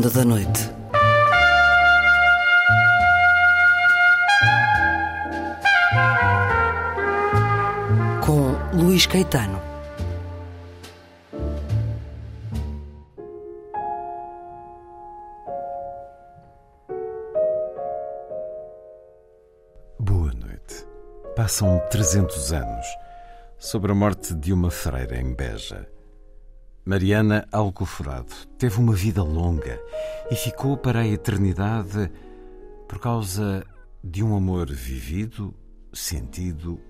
Ronda da Noite. Com Luís Caetano. Boa noite. Passam 300 anos sobre a morte de uma freira em Beja. Mariana Alcoforado teve uma vida longa e ficou para a eternidade por causa de um amor vivido, sentido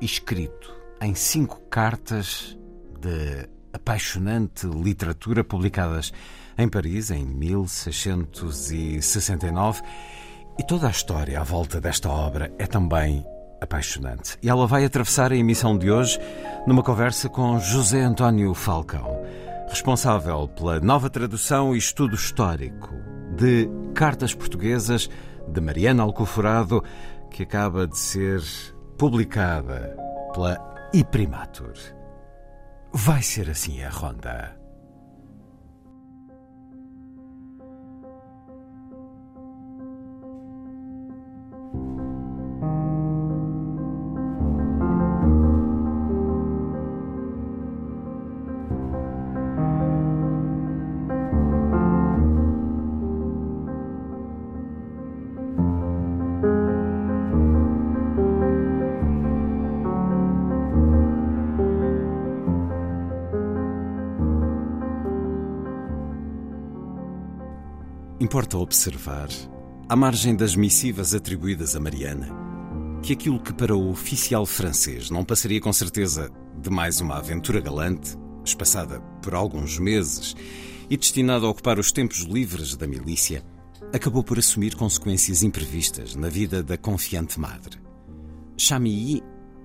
e escrito em cinco cartas de apaixonante literatura publicadas em Paris em 1669. E toda a história à volta desta obra é também apaixonante. E ela vai atravessar a emissão de hoje numa conversa com José António Falcão, responsável pela nova tradução e estudo histórico de Cartas Portuguesas de Mariana Alcoforado, que acaba de ser publicada pela Iprimatur. Vai ser assim a ronda. Importa observar, à margem das missivas atribuídas a Mariana, que aquilo que para o oficial francês não passaria com certeza de mais uma aventura galante, espaçada por alguns meses e destinada a ocupar os tempos livres da milícia, acabou por assumir consequências imprevistas na vida da confiante madre. Chamilly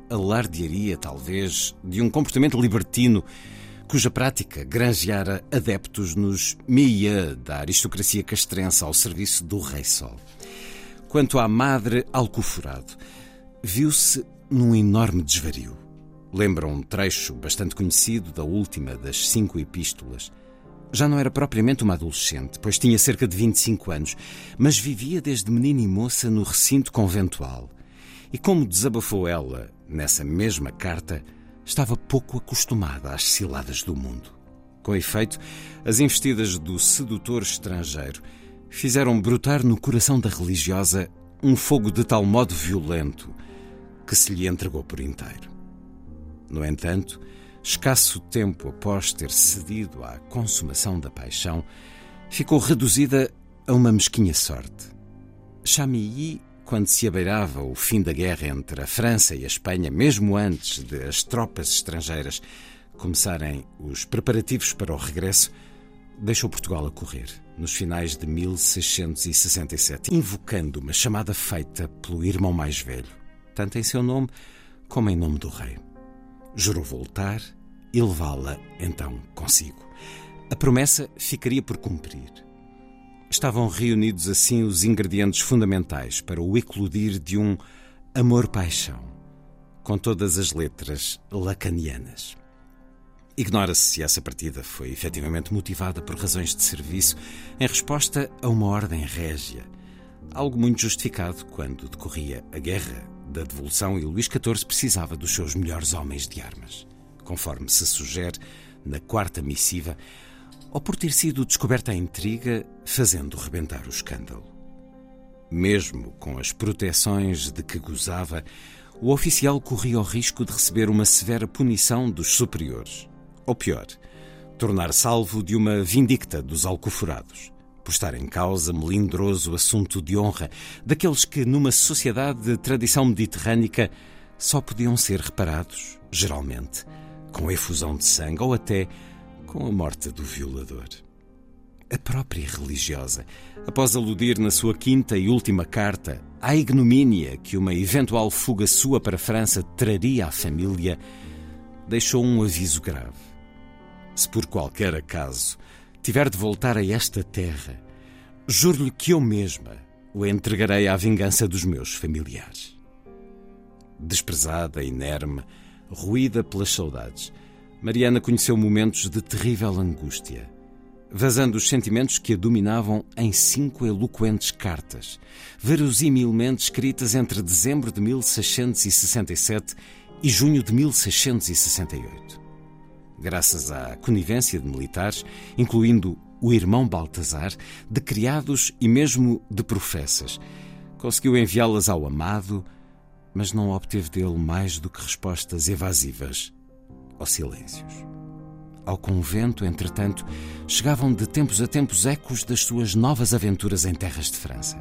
alardearia, talvez, de um comportamento libertino cuja prática granjeara adeptos nos meia da aristocracia castrense ao serviço do Rei Sol. Quanto à Madre Alcoforado, viu-se num enorme desvario. Lembra um trecho bastante conhecido da última das cinco epístolas. Já não era propriamente uma adolescente, pois tinha cerca de 25 anos, mas vivia desde menina e moça no recinto conventual. E como desabafou ela nessa mesma carta, estava pouco acostumada às ciladas do mundo. Com efeito, as investidas do sedutor estrangeiro fizeram brotar no coração da religiosa um fogo de tal modo violento que se lhe entregou por inteiro. No entanto, escasso tempo após ter cedido à consumação da paixão, ficou reduzida a uma mesquinha sorte. Chamilly quando se abeirava o fim da guerra entre a França e a Espanha, mesmo antes de as tropas estrangeiras começarem os preparativos para o regresso, deixou Portugal a correr, nos finais de 1667, invocando uma chamada feita pelo irmão mais velho, tanto em seu nome como em nome do rei. Jurou voltar e levá-la então consigo. A promessa ficaria por cumprir. Estavam reunidos assim os ingredientes fundamentais para o eclodir de um amor-paixão, com todas as letras lacanianas. Ignora-se se essa partida foi efetivamente motivada por razões de serviço em resposta a uma ordem régia, algo muito justificado quando decorria a guerra da devolução e Luís XIV precisava dos seus melhores homens de armas, conforme se sugere na quarta missiva ou por ter sido descoberta a intriga, fazendo rebentar o escândalo. Mesmo com as proteções de que gozava, o oficial corria o risco de receber uma severa punição dos superiores. Ou pior, tornar salvo de uma vindicta dos alcoforados, por estar em causa melindroso assunto de honra daqueles que, numa sociedade de tradição mediterrânica, só podiam ser reparados, geralmente, com efusão de sangue ou até com a morte do violador. A própria religiosa, após aludir na sua quinta e última carta à ignomínia que uma eventual fuga sua para a França traria à família, deixou um aviso grave. Se por qualquer acaso tiver de voltar a esta terra, juro-lhe que eu mesma o entregarei à vingança dos meus familiares. Desprezada, inerme, ruída pelas saudades, Mariana conheceu momentos de terrível angústia. vazando os sentimentos que a dominavam em cinco eloquentes cartas, verosimilmente escritas entre dezembro de 1667 e junho de 1668. Graças à conivência de militares, incluindo o irmão Baltazar, de criados e mesmo de professas, conseguiu enviá-las ao amado, mas não obteve dele mais do que respostas evasivas ou silêncios. Ao convento, entretanto, chegavam de tempos a tempos ecos das suas novas aventuras em terras de França.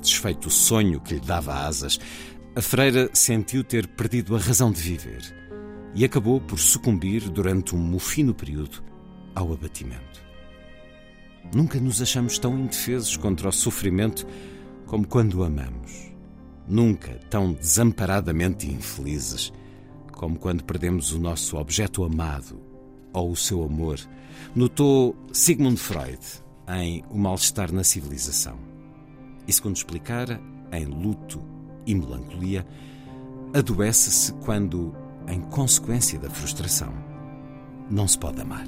Desfeito o sonho que lhe dava asas, a freira sentiu ter perdido a razão de viver e acabou por sucumbir durante um mofino período ao abatimento. Nunca nos achamos tão indefesos contra o sofrimento como quando o amamos. Nunca tão desamparadamente infelizes como quando perdemos o nosso objeto amado ou o seu amor, notou Sigmund Freud em O Mal-Estar na Civilização. E segundo explicara, em luto e melancolia, adoece-se quando, em consequência da frustração, não se pode amar.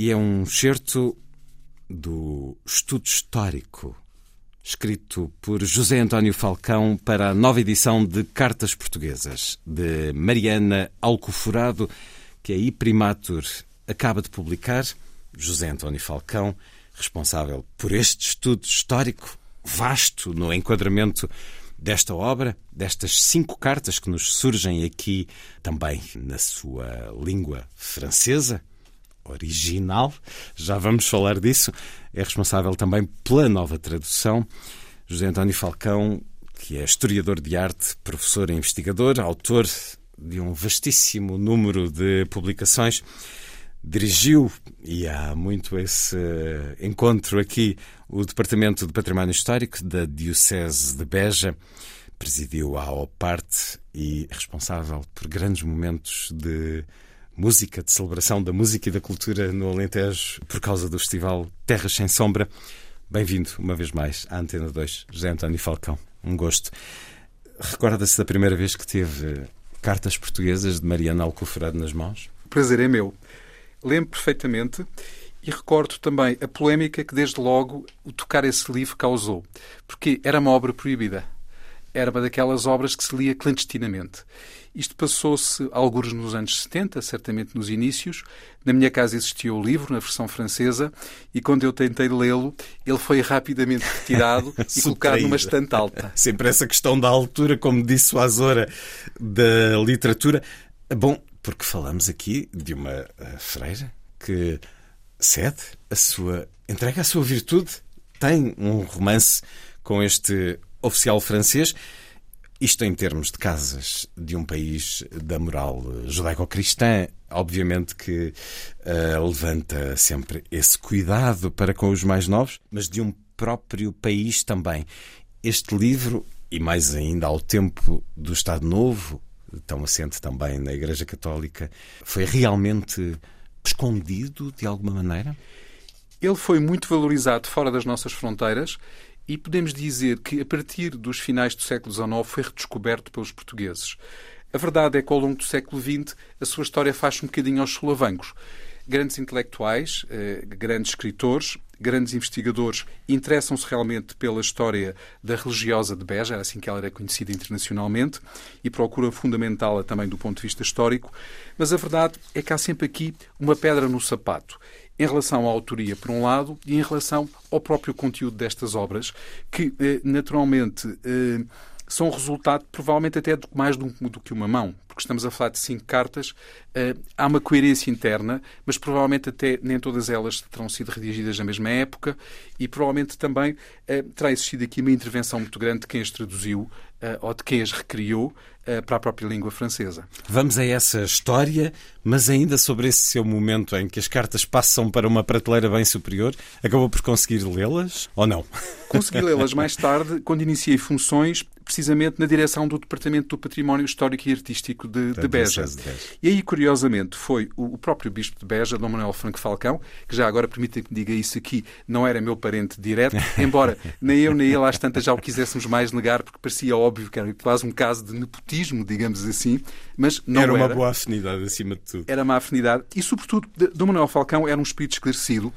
E é um certo do estudo histórico escrito por José António Falcão para a nova edição de Cartas Portuguesas, de Mariana Alcoforado, que a Iprimatur acaba de publicar. José António Falcão, responsável por este estudo histórico vasto no enquadramento desta obra, destas cinco cartas que nos surgem aqui também na sua língua francesa, original, já vamos falar disso. É responsável também pela nova tradução. José António Falcão, que é historiador de arte, professor e investigador, autor de um vastíssimo número de publicações, dirigiu, e há muito esse encontro aqui, o Departamento de Património Histórico da Diocese de Beja, presidiu a OPARTE e é responsável por grandes momentos de música, de celebração da música e da cultura no Alentejo por causa do festival Terras Sem Sombra. Bem-vindo uma vez mais à Antena 2, José António Falcão. Um gosto. Recorda-se da primeira vez que teve cartas portuguesas de Mariana Alcoforado nas mãos? O prazer é meu. Lembro perfeitamente e recordo também a polémica que desde logo o tocar esse livro causou, porque era uma obra proibida. Era uma daquelas obras que se lia clandestinamente. Isto passou-se alguns nos anos 70, certamente nos inícios. Na minha casa existia o livro, na versão francesa, e quando eu tentei lê-lo, ele foi rapidamente retirado e colocado numa estante alta. Sempre essa questão da altura, como disse o Azora, da literatura. Bom, porque falamos aqui de uma eh, freira que cede a sua. entrega a sua virtude. Tem um romance com este oficial francês isto em termos de casas de um país da moral judaico-cristã, obviamente que uh, levanta sempre esse cuidado para com os mais novos, mas de um próprio país também. Este livro, e mais ainda ao tempo do Estado Novo, tão assente também na Igreja Católica, foi realmente escondido de alguma maneira? Ele foi muito valorizado fora das nossas fronteiras e podemos dizer que, a partir dos finais do século XIX, foi redescoberto pelos portugueses. A verdade é que, ao longo do século XX, a sua história faz um bocadinho aos solavancos. Grandes intelectuais, eh, grandes escritores, grandes investigadores interessam-se realmente pela história da religiosa de Beja, era assim que ela era conhecida internacionalmente, e procuram fundamentá-la também do ponto de vista histórico. Mas a verdade é que há sempre aqui uma pedra no sapato em relação à autoria, por um lado, e em relação ao próprio conteúdo destas obras, que eh, naturalmente eh, são resultado, provavelmente, até mais do, que uma mão, porque estamos a falar de cinco cartas. Eh, há uma coerência interna, mas provavelmente até nem todas elas terão sido redigidas na mesma época e provavelmente também terá existido aqui uma intervenção muito grande de quem as traduziu ou de quem as recriou para a própria língua francesa. Vamos a essa história, mas ainda sobre esse seu momento em que as cartas passam para uma prateleira bem superior, acabou por conseguir lê-las ou não? Consegui lê-las mais tarde, quando iniciei funções, precisamente na direção do Departamento do Património Histórico e Artístico de, de Beja. E aí, curiosamente, foi o, próprio Bispo de Beja, Dom Manuel Franco Falcão, que já agora permita que diga isso aqui, não era meu parente direto, embora nem eu nem ele às tantas já o quiséssemos mais negar, porque parecia óbvio que era quase um caso de nepotismo, digamos assim, mas não era. Era uma boa afinidade, acima de tudo. Era uma afinidade e, sobretudo, Dom Manuel Falcão era um espírito esclarecido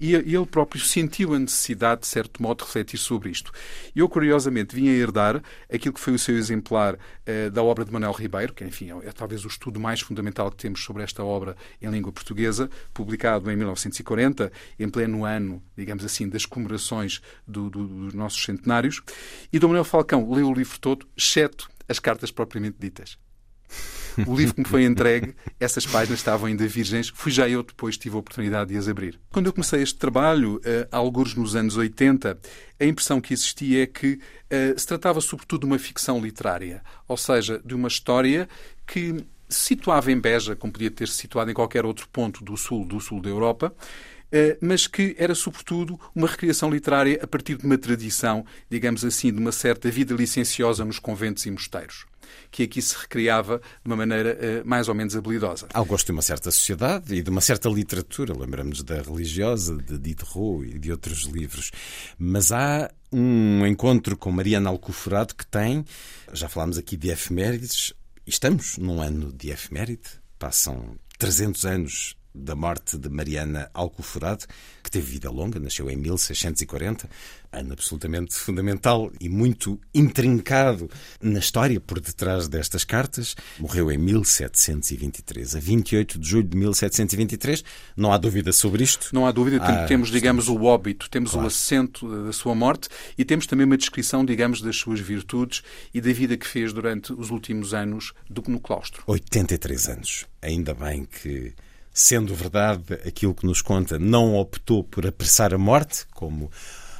e ele próprio sentiu a necessidade, de certo modo, de refletir sobre isto. Eu, curiosamente, vim a herdar aquilo que foi o seu exemplar uh, da obra de Manuel Ribeiro, que, enfim, é, é, talvez o estudo mais fundamental que temos sobre esta obra em língua portuguesa, publicado em 1940, em pleno ano, digamos assim, das comemorações do, do, dos nossos centenários. E Dom Manuel Falcão leu o livro todo, exceto as cartas propriamente ditas. O livro que me foi entregue, essas páginas estavam ainda virgens. Fui já eu depois tive a oportunidade de as abrir. Quando eu comecei este trabalho, uh, alguns nos anos 80, a impressão que existia é que uh, se tratava sobretudo de uma ficção literária, ou seja, de uma história que situava em Beja, como podia ter se situado em qualquer outro ponto do sul, do sul da Europa, eh, mas que era sobretudo uma recriação literária a partir de uma tradição, digamos assim, de uma certa vida licenciosa nos conventos e mosteiros que aqui se recriava de uma maneira uh, mais ou menos habilidosa. Ao gosto de uma certa sociedade e de uma certa literatura, lembramos da religiosa, de Diderot e de outros livros. Mas há um encontro com Mariana Alcoforado que tem, já falámos aqui de efemérides, estamos num ano de efeméride, passam 300 anos da morte de Mariana Alcoforado, que teve vida longa, nasceu em 1640, ano absolutamente fundamental e muito intrincado na história por detrás destas cartas. Morreu em 1723, a 28 de julho de 1723. Não há dúvida sobre isto. Não há dúvida. Ah, temos, digamos, o óbito, temos claro. o assento da sua morte e temos também uma descrição, digamos, das suas virtudes e da vida que fez durante os últimos anos do, no claustro. 83 anos. Ainda bem que sendo verdade aquilo que nos conta, não optou por apressar a morte, como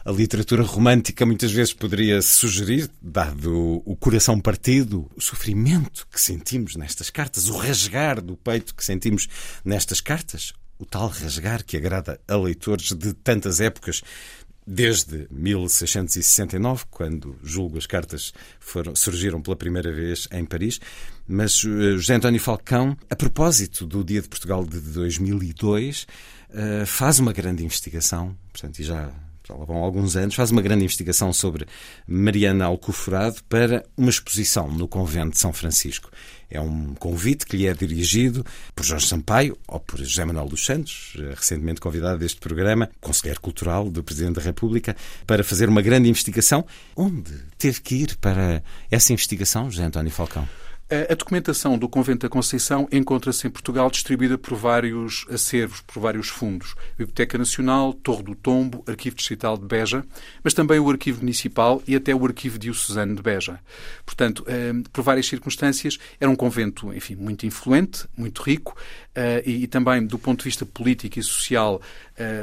a literatura romântica muitas vezes poderia sugerir, dado o coração partido, o sofrimento que sentimos nestas cartas, o rasgar do peito que sentimos nestas cartas, o tal rasgar que agrada a leitores de tantas épocas desde 1669, quando julgo as cartas foram, surgiram pela primeira vez em Paris. Mas uh, José António Falcão, a propósito do Dia de Portugal de 2002, uh, eh, faz uma grande investigação, portanto, e já já vão alguns anos, faz uma grande investigação sobre Mariana Alcoforado para uma exposição no convento de São Francisco. É um convite que lhe é dirigido por Jorge Sampaio ou por José Manuel dos Santos, eh, recentemente convidado deste programa, conselheiro cultural do Presidente da República, para fazer uma grande investigação. Onde teve que ir para essa investigação, José António Falcão? A documentação do Convento da Conceição encontra-se em Portugal distribuída por vários acervos, por vários fundos. Biblioteca Nacional, Torre do Tombo, Arquivo Distrital de Beja, mas também o Arquivo Municipal e até o Arquivo Diocesano de Beja. Portanto, eh, por várias circunstâncias, era um convento, enfim, muito influente, muito rico eh, e também, do ponto de vista político e social,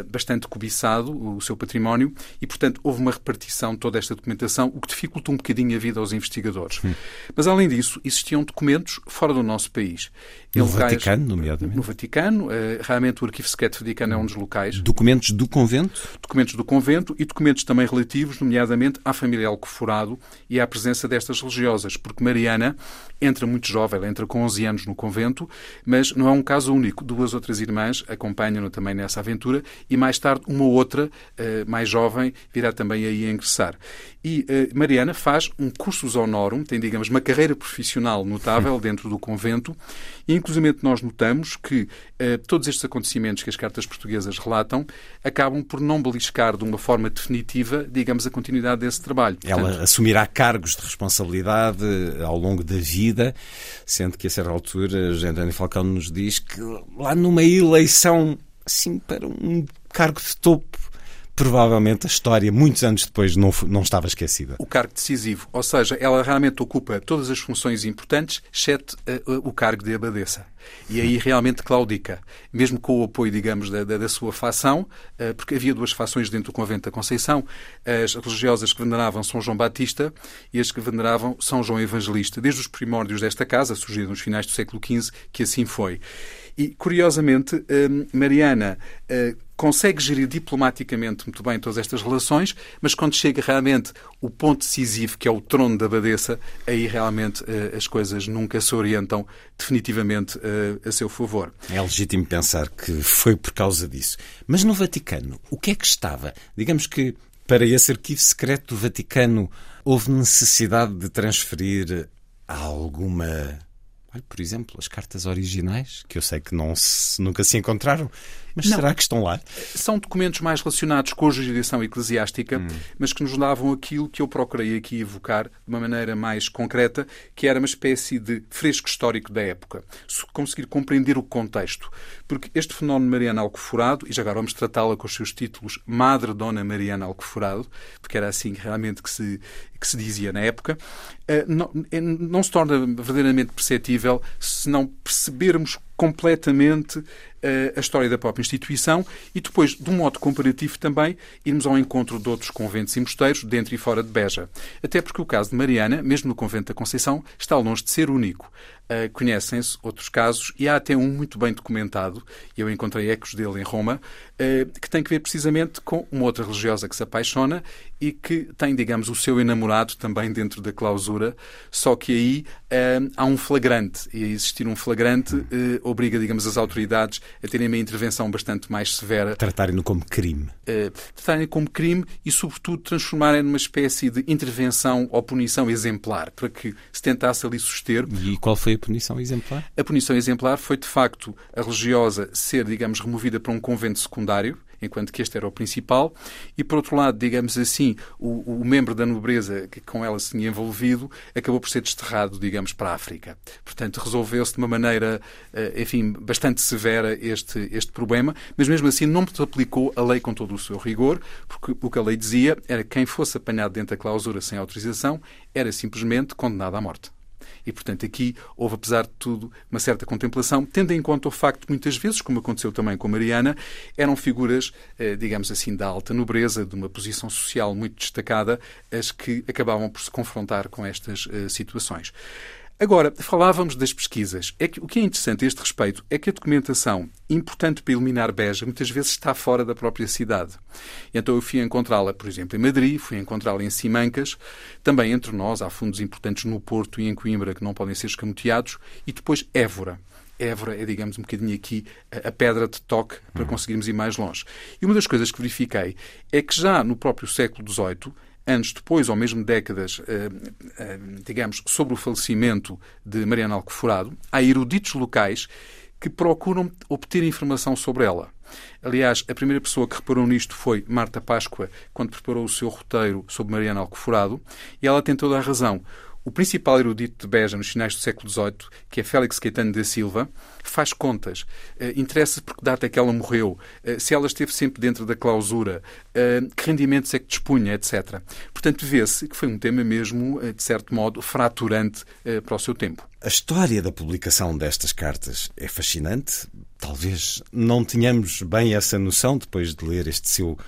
bastante cobiçado, o seu património, e, portanto, houve uma repartição de toda esta documentação, o que dificulta um bocadinho a vida aos investigadores. Hum. Mas, além disso, existiam existiam documentos fora do nosso país. No locais, Vaticano, nomeadamente? No Vaticano. Uh, realmente o Arquivo Secreto Vaticano é um dos locais. Documentos do convento? Documentos do convento e documentos também relativos, nomeadamente, à família Alcoforado e à presença destas religiosas, porque Mariana entra muito jovem, ela entra com 11 anos no convento, mas não é um caso único. Duas outras irmãs acompanham-no também nessa aventura e mais tarde uma outra, uh, mais jovem, virá também aí a ingressar. E uh, Mariana faz um cursus honorum, tem, digamos, uma carreira profissional notável dentro do convento, e inclusive nós notamos que uh, todos estes acontecimentos que as cartas portuguesas relatam acabam por não beliscar de uma forma definitiva, digamos, a continuidade desse trabalho. Portanto, Ela assumirá cargos de responsabilidade ao longo da vida, sendo que a certa altura José António Falcão nos diz que lá numa eleição assim para um cargo de topo provavelmente a história, muitos anos depois, não, não estava esquecida. O cargo decisivo, ou seja, ela realmente ocupa todas as funções importantes, exceto uh, o cargo de abadesa. E aí realmente claudica, mesmo com o apoio, digamos, da, da, da sua facção, uh, porque havia duas fações dentro do convento da Conceição, as religiosas que veneravam São João Batista e as que veneravam São João Evangelista. Desde os primórdios desta casa, surgiram nos finais do século XV, que assim foi. E, curiosamente, Mariana consegue gerir diplomaticamente muito bem todas estas relações, mas quando chega realmente o ponto decisivo, que é o trono da abadesa, aí realmente uh, as coisas nunca se orientam definitivamente uh, a seu favor. É legítimo pensar que foi por causa disso. Mas no Vaticano, o que é que estava? Digamos que para esse arquivo secreto do Vaticano houve necessidade de transferir alguma por exemplo, as cartas originais, que eu sei que não se, nunca se encontraram, mas não. será que estão lá? São documentos mais relacionados com a jurisdição eclesiástica, hum. mas que nos davam aquilo que eu procurei aqui evocar de uma maneira mais concreta, que era uma espécie de fresco histórico da época. Conseguir compreender o contexto. Porque este fenómeno Mariana Alcoforado, e já agora vamos tratá-la com os seus títulos Madre Dona Mariana Alcoforado, porque era assim realmente que se, que se dizia na época, eh, não, eh, não se torna verdadeiramente perceptível se não percebermos completamente uh, a história da própria instituição e depois, de um modo comparativo também, irmos ao encontro de outros conventos e mosteiros dentro e fora de Beja. Até porque o caso de Mariana, mesmo no convento da Conceição, está longe de ser único. Uh, Conhecem-se outros casos e há até um muito bem documentado, e eu encontrei ecos dele em Roma, uh, que tem que ver precisamente com uma outra religiosa que se apaixona e que tem, digamos, o seu enamorado também dentro da clausura, só que aí uh, há um flagrante, e a existir um flagrante obriga, digamos, as autoridades a terem uma intervenção bastante mais severa. Tratarem-no como crime. Uh, tratarem como crime e, sobretudo, transformarem numa espécie de intervenção ou punição exemplar, para que se tentasse ali suster. E qual foi a punição exemplar? A punição exemplar foi, de facto, a religiosa ser, digamos, removida para um convento secundário, enquanto que este era o principal, e por outro lado, digamos assim, o, o membro da nobreza que com ela se tinha envolvido acabou por ser desterrado, digamos, para a África. Portanto, resolveu-se de uma maneira, eh, enfim, bastante severa este, este problema, mas mesmo assim não se aplicou a lei com todo o seu rigor, porque o que a lei dizia era que quem fosse apanhado dentro da clausura sem autorização era simplesmente condenado à morte. E, portanto, aqui houve, apesar de tudo, uma certa contemplação, tendo em conta o facto de muitas vezes, como aconteceu também com Mariana, eram figuras, eh, digamos assim, da alta nobreza, de uma posição social muito destacada, as que acabavam por se confrontar com estas eh, situações. Agora, falávamos das pesquisas. É que, o que é interessante a este respeito é que a documentação, importante para eliminar Beja, muitas vezes está fora da própria cidade. Então eu fui encontrá-la, por exemplo, em Madrid, fui encontrá-la em Simancas, também entre nós há fundos importantes no Porto e em Coimbra que não podem ser escamoteados, e depois Évora. Évora é, digamos, um bocadinho aqui a pedra de toque para uhum. conseguirmos ir mais longe. E uma das coisas que verifiquei é que já no próprio século XVIII anos depois, ou mesmo décadas, eh, eh, digamos, sobre o falecimento de Mariana Alcoforado, há eruditos locais que procuram obter informação sobre ela. Aliás, a primeira pessoa que reparou nisto foi Marta Páscoa, quando preparou o seu roteiro sobre Mariana Alcoforado, e ela tem toda a razão. O principal erudito de Beja nos finais do século XVIII, que é Félix Caetano da Silva, faz contas. Uh, Interessa por que data é que ela morreu, uh, se ela esteve sempre dentro da clausura, uh, que rendimentos é que dispunha, etc. Portanto, vê-se que foi um tema mesmo, de certo modo, fraturante para o seu tempo. A história da publicação destas cartas é fascinante. Talvez não tenhamos bem essa noção depois de ler este seu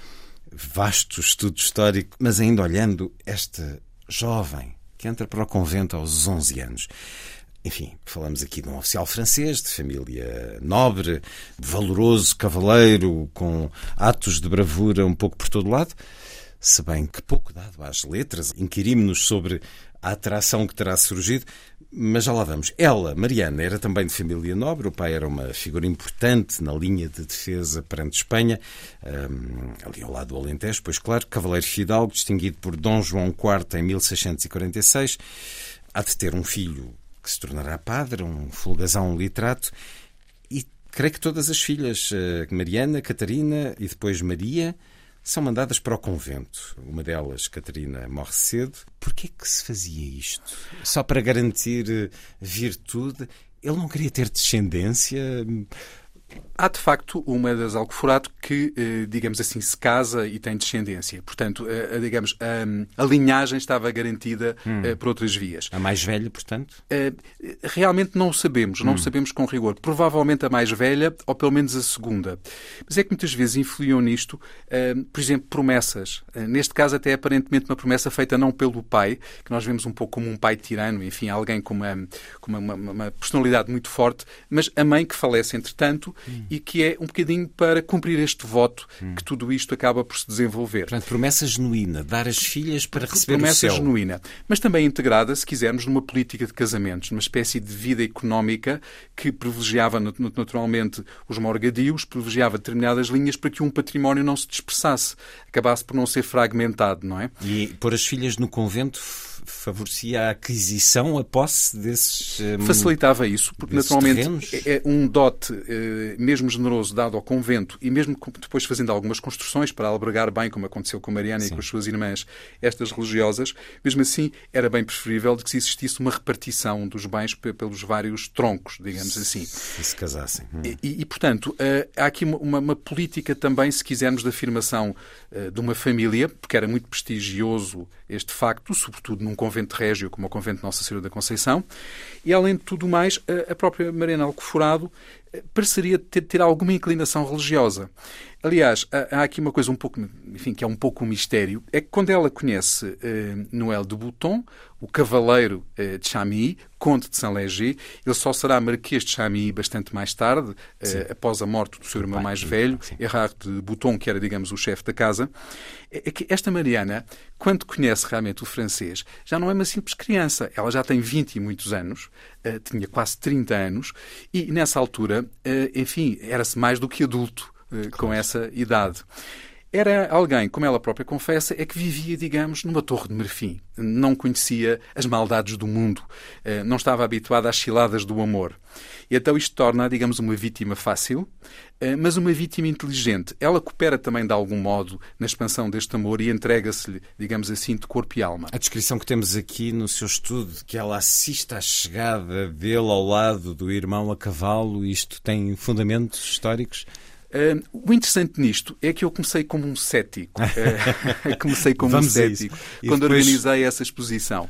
vasto estudo histórico, mas ainda olhando esta jovem que entra para o convento aos 11 anos. Enfim, falamos aqui de um oficial francês, de família nobre, valoroso, cavaleiro, com atos de bravura um pouco por todo lado, se bem que pouco dado às letras, inquirimos-nos sobre a atração que terá surgido, mas já lá vamos. Ela, Mariana, era também de família nobre, o pai era uma figura importante na linha de defesa perante Espanha, um, ali ao lado do Alentejo, pois claro, cavaleiro fidalgo, distinguido por Dom João IV em 1646, há de ter um filho que se tornará padre, um folgazão literato, e creio que todas as filhas, eh, Mariana, Catarina e depois Maria, são mandadas para o convento. Uma delas, Catarina, morre cedo. Por que que se fazia isto? Só para garantir eh, virtude? Ele não queria ter descendência? Há, de facto, uma das Alcoforado que, eh, digamos assim, se casa e tem descendência. Portanto, a, a digamos, a, a, linhagem estava garantida hum. Eh, por outras vias. A mais velha, portanto? Eh, realmente não o sabemos, não hum. o sabemos com rigor. Provavelmente a mais velha, ou pelo menos a segunda. Mas é que muitas vezes influíam nisto, por exemplo, promessas. Neste caso, até aparentemente uma promessa feita não pelo pai, que nós vemos um pouco como um pai tirano, enfim, alguém com uma, com uma, uma, uma personalidade muito forte, mas a mãe que falece, entretanto, hum e que é um bocadinho para cumprir este voto hum. que tudo isto acaba por se desenvolver. Portanto, promessa genuína, dar as filhas para receber promessa o céu. genuína, mas também integrada, se quisermos, numa política de casamentos, numa espécie de vida económica que privilegiava naturalmente os morgadios, privilegiava determinadas linhas para que um património não se dispersasse, acabasse por não ser fragmentado, não é? E pôr as filhas no convento favorecia a aquisição, a posse desses. Um, Facilitava isso, porque naturalmente terrenos? É, é um dote, eh, mesmo generoso, dado ao convento e mesmo depois fazendo algumas construções para albergar bem, como aconteceu com Mariana Sim. e com as suas irmãs, estas religiosas, mesmo assim era bem preferível de que existisse uma repartição dos bens pelos vários troncos, digamos assim. Se se casassem. Hum. E, e, portanto, eh, há aqui uma, uma, política também, se quisermos, de afirmação eh, de uma família, porque era muito prestigioso este facto, sobretudo num convento régio como o convento Nossa Senhora da Conceição, e além de tudo mais, a própria Mariana Alcoforado eh, pareceria ter, ter alguma inclinação religiosa. Aliás, há aqui uma coisa um pouco, enfim, que é um pouco um mistério, é que quando ela conhece eh, Noël de Bouton, o cavaleiro eh, de Chamilly, conde de Saint-Léger, ele só será marquês de Chamilly bastante mais tarde, eh, após a morte do seu irmão mais velho, Erard de Bouton, que era, digamos, o chefe da casa. É, é que esta Mariana, quando conhece realmente o francês, já não é uma simples criança. Ela já tem 20 e muitos anos, eh, tinha quase 30 anos, e nessa altura, enfim, era-se mais do que adulto com essa idade. Era alguém, como ela própria confessa, é que vivia, digamos, numa torre de marfim. Não conhecia as maldades do mundo. Eh, não estava habituada às ciladas do amor. E então isto torna, digamos, uma vítima fácil, eh, mas uma vítima inteligente. Ela coopera também, de algum modo, na expansão deste amor e entrega-se-lhe, digamos assim, de corpo e alma. A descrição que temos aqui no seu estudo, que ela assiste à chegada dele ao lado do irmão a cavalo, isto tem fundamentos históricos? Uh, o interessante nisto é que eu comecei como um cético. Uh, comecei como Vamos um cético quando depois... organizei essa exposição.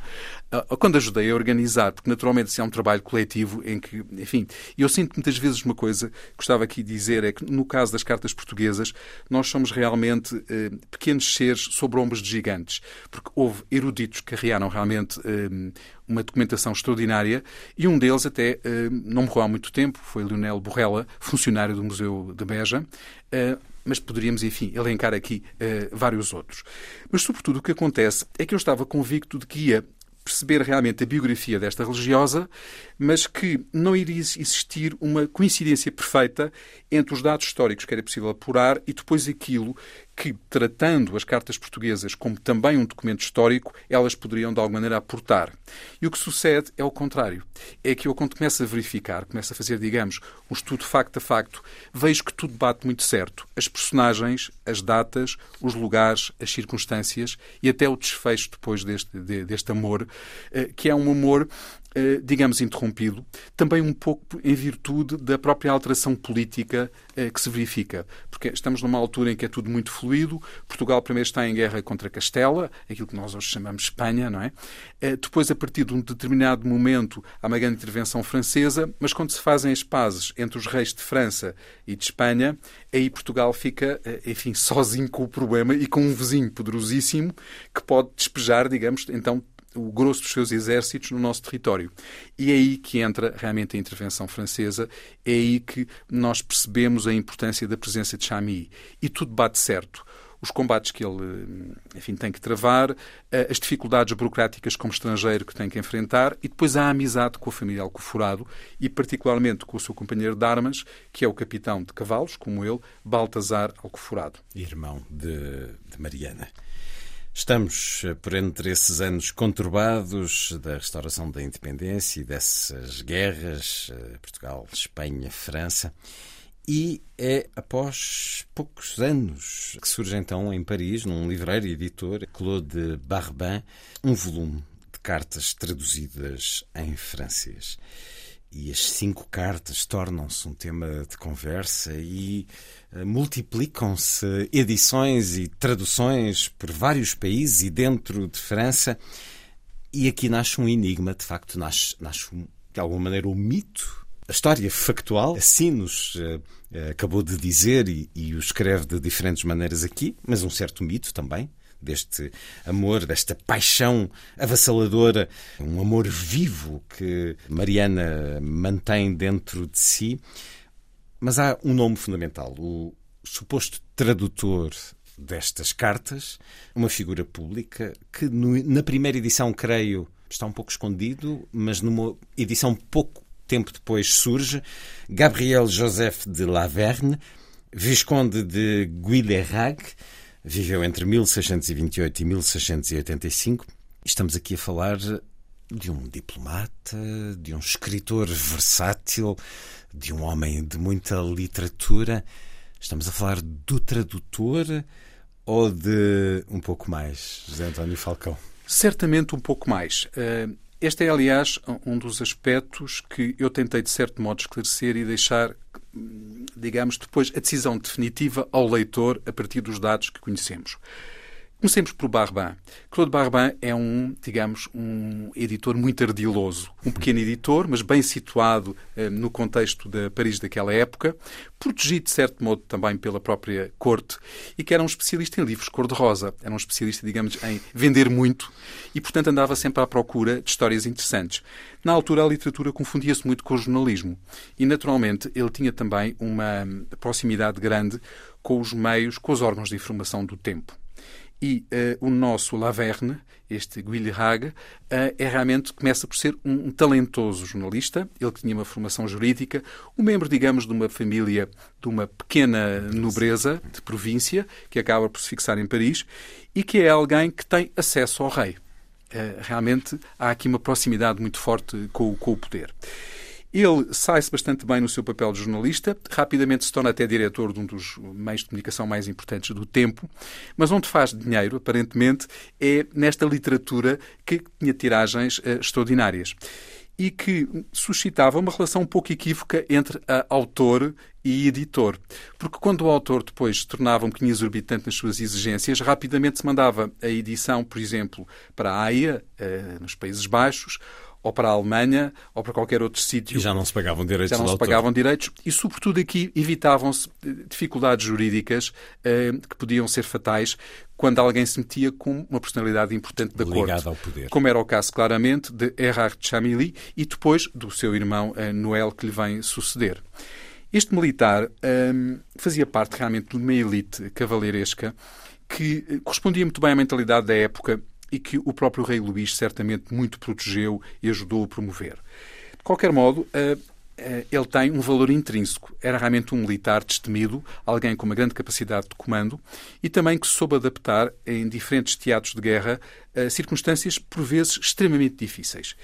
Uh, quando ajudei a organizar, porque naturalmente isso é um trabalho coletivo em que, enfim, eu sinto muitas vezes uma coisa que gostava aqui de dizer, é que no caso das cartas portuguesas, nós somos realmente uh, pequenos seres sobre ombros de gigantes, porque houve eruditos que carregaram realmente uh, uma documentação extraordinária e um deles até não morreu há muito tempo, foi Leonel Borrella, funcionário do Museu de Beja, mas poderíamos, enfim, elencar aqui uh, vários outros. Mas, sobretudo, o que acontece é que eu estava convicto de que ia perceber realmente a biografia desta religiosa, mas que não iria existir uma coincidência perfeita entre os dados históricos que era possível apurar e depois aquilo que, tratando as cartas portuguesas como também um documento histórico, elas poderiam de alguma maneira aportar. E o que sucede é o contrário. É que eu, quando começo a verificar, começo a fazer, digamos, um estudo facto a facto, vejo que tudo bate muito certo. As personagens, as datas, os lugares, as circunstâncias e até o desfecho depois deste, deste amor, eh, que é um amor digamos, interrompido, também um pouco em virtude da própria alteração política eh, que se verifica. Porque estamos numa altura em que é tudo muito fluido. Portugal primeiro está em guerra contra Castela, aquilo que nós hoje chamamos Espanha, não é? Eh, depois, a partir de um determinado momento, há uma grande intervenção francesa, mas quando se fazem as pazes entre os reis de França e de Espanha, aí Portugal fica, enfim, sozinho com o problema e com um vizinho poderosíssimo que pode despejar, digamos, então o grosso dos seus exércitos no nosso território. E é aí que entra realmente a intervenção francesa, é aí que nós percebemos a importância da presença de Chamilly. E tudo bate certo os combates que ele enfim, tem que travar, eh, as dificuldades burocráticas como estrangeiro que tem que enfrentar e depois a amizade com a família Alcoforado e particularmente com o seu companheiro de armas, que é o capitão de cavalos, como ele, Baltazar Alcoforado. Irmão de, de Mariana. Estamos eh, por entre esses anos conturbados da restauração da independência e dessas guerras, eh, Portugal, Espanha, França. E é após poucos anos que surge então em Paris, num livreiro e editor, Claude Barbin, um volume de cartas traduzidas em francês. E as cinco cartas tornam-se um tema de conversa e uh, multiplicam-se edições e traduções por vários países e dentro de França. E aqui nasce um enigma, de facto, nasce, nasce de alguma maneira um mito. A história factual, assim nos uh, acabou de dizer e, e o escreve de diferentes maneiras aqui, mas um certo mito também, deste amor, desta paixão avassaladora, um amor vivo que Mariana mantém dentro de si. Mas há um nome fundamental, o suposto tradutor destas cartas, uma figura pública que no, na primeira edição, creio, está um pouco escondido, mas numa edição pouco tempo depois surge, Gabriel Joseph de Laverne, Visconde de Guilherag, viveu entre 1628 e 1685. Estamos aqui a falar de um diplomata, de um escritor versátil, de um homem de muita literatura. Estamos a falar do tradutor ou de um pouco mais, José António Falcão? Certamente um pouco mais. Eh, este é, aliás, um dos aspectos que eu tentei, de certo modo, esclarecer e deixar digamos, depois a decisão definitiva ao leitor a partir dos dados que conhecemos. Comecemos por Barbin. Claude Barbin é um, digamos, um editor muito ardiloso. Um pequeno editor, mas bem situado eh, no contexto da Paris daquela época, protegido, de certo modo, também pela própria corte, e que era um especialista em livros cor-de-rosa. Era um especialista, digamos, em vender muito e, portanto, andava sempre à procura de histórias interessantes. Na altura, a literatura confundia-se muito com o jornalismo e, naturalmente, ele tinha também uma proximidade grande com os meios, com os órgãos de informação do tempo. E uh, o nosso Laverne, este Guilherme, uh, é realmente, começa por ser um, um, talentoso jornalista, ele tinha uma formação jurídica, um membro, digamos, de uma família de uma pequena nobreza de província, que acaba por se fixar em Paris, e que é alguém que tem acesso ao rei. Uh, realmente há aqui uma proximidade muito forte com, com o poder. Ele sai-se bastante bem no seu papel de jornalista, rapidamente se torna até diretor de um dos meios de comunicação mais importantes do tempo, mas onde faz dinheiro, aparentemente, é nesta literatura que tinha tiragens uh, extraordinárias e que suscitava uma relação um pouco equívoca entre autor e editor. Porque quando o autor depois se tornava um bocadinho exorbitante nas suas exigências, rapidamente se mandava a edição, por exemplo, para a AIA, eh, nos Países Baixos, ou para a Alemanha ou para qualquer outro sítio. E já não se pagavam direitos. Já não se pagavam direitos e, sobretudo, aqui evitavam-se eh, dificuldades jurídicas eh, que podiam ser fatais quando alguém se metia com uma personalidade importante da Ligado corte. ao poder. Como era o caso, claramente, de Erhard Chamilly e depois do seu irmão eh, Noel, que lhe vem suceder. Este militar eh, fazia parte realmente de uma elite cavaleiresca que eh, correspondia muito bem à mentalidade da época e que o próprio rei Luís certamente muito protegeu e ajudou a promover. De qualquer modo, eh, eh, ele tem um valor intrínseco. Era realmente um militar destemido, alguém com uma grande capacidade de comando e também que soube adaptar em diferentes teatros de guerra a circunstâncias por vezes extremamente difíceis.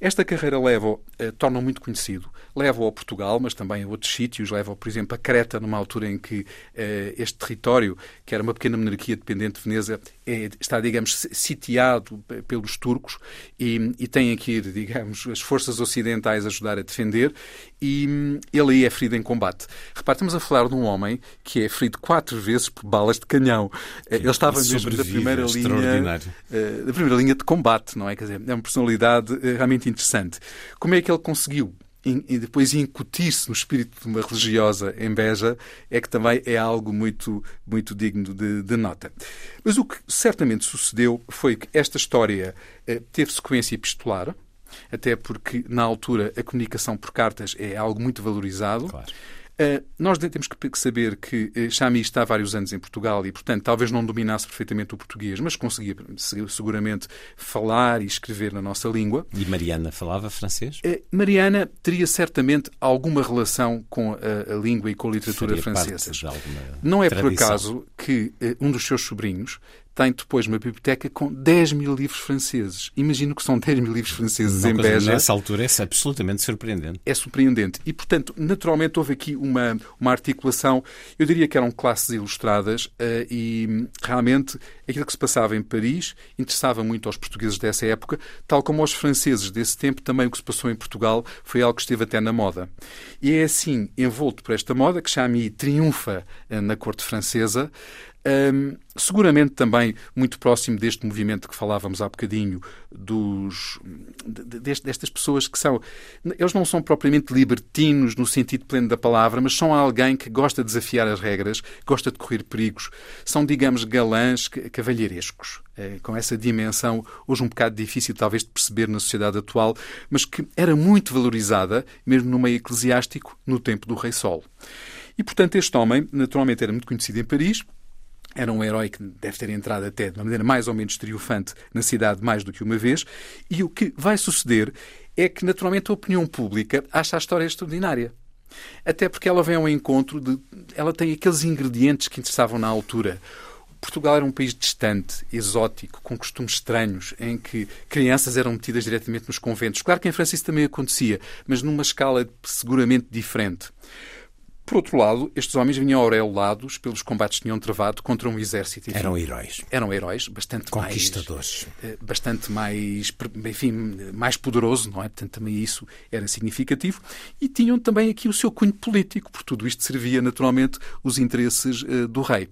Esta carreira leva-o, eh, torna-o muito conhecido, leva-o a Portugal, mas também a outros sítios, leva-o, por exemplo, a Creta, numa altura em que eh, este território, que era uma pequena monarquia dependente de Veneza, é, está, digamos, sitiado pelos turcos e, e tem aqui, digamos, as forças ocidentais a ajudar a defender e ele aí é ferido em combate. Repare, estamos a falar de um homem que é ferido quatro vezes por balas de canhão. Eh, ele estava mesmo da primeira linha, da primeira linha de combate, não é? Quer dizer, é uma personalidade realmente interessante. Como é que ele conseguiu e depois incutir-se no espírito de uma religiosa em Beja é que também é algo muito, muito digno de, de nota. Mas o que certamente sucedeu foi que esta história eh, teve sequência epistolar, até porque na altura a comunicação por cartas é algo muito valorizado. Claro. Uh, nós temos que saber que Chami está há vários anos em Portugal e, portanto, talvez não dominasse perfeitamente o português, mas conseguia seguramente falar e escrever na nossa língua. E Mariana falava francês? Uh, Mariana teria certamente alguma relação com a, a língua e com a literatura francesa. Não é tradição. por acaso que um dos seus sobrinhos tem depois uma biblioteca com 10 mil livros franceses. Imagino que são 10 mil livros franceses uma em Beja. Nessa altura é absolutamente surpreendente. É surpreendente. E, portanto, naturalmente houve aqui uma, uma articulação, eu diria que eram classes ilustradas uh, e realmente aquilo que se passava em Paris interessava muito aos portugueses dessa época, tal como aos franceses desse tempo, também o que se passou em Portugal foi algo que esteve até na moda. E é assim, envolto por esta moda, que Chamy triunfa uh, na corte francesa, um, seguramente também muito próximo deste movimento que falávamos há bocadinho, dos, destas pessoas que são. Eles não são propriamente libertinos no sentido pleno da palavra, mas são alguém que gosta de desafiar as regras, gosta de correr perigos. São, digamos, galãs cavalheirescos, é, com essa dimensão, hoje um bocado difícil talvez de perceber na sociedade atual, mas que era muito valorizada, mesmo no meio eclesiástico, no tempo do Rei Sol. E, portanto, este homem, naturalmente, era muito conhecido em Paris, era um herói que deve ter entrado até de uma maneira mais ou menos triunfante na cidade mais do que uma vez. E o que vai suceder é que, naturalmente, a opinião pública acha a história extraordinária. Até porque ela vem ao encontro de. Ela tem aqueles ingredientes que interessavam na altura. Portugal era um país distante, exótico, com costumes estranhos, em que crianças eram metidas diretamente nos conventos. Claro que em França isso também acontecia, mas numa escala seguramente diferente. Por outro lado, estes homens vinham aureolados pelos combates que tinham travado contra um exército. Enfim, eram heróis. Eram heróis, bastante Conquistadores. mais... Eh, bastante mais, enfim, mais poderoso, não é? Portanto, também isso era significativo. E tinham também aqui o seu cunho político, por tudo isto servia naturalmente os interesses uh, do rei.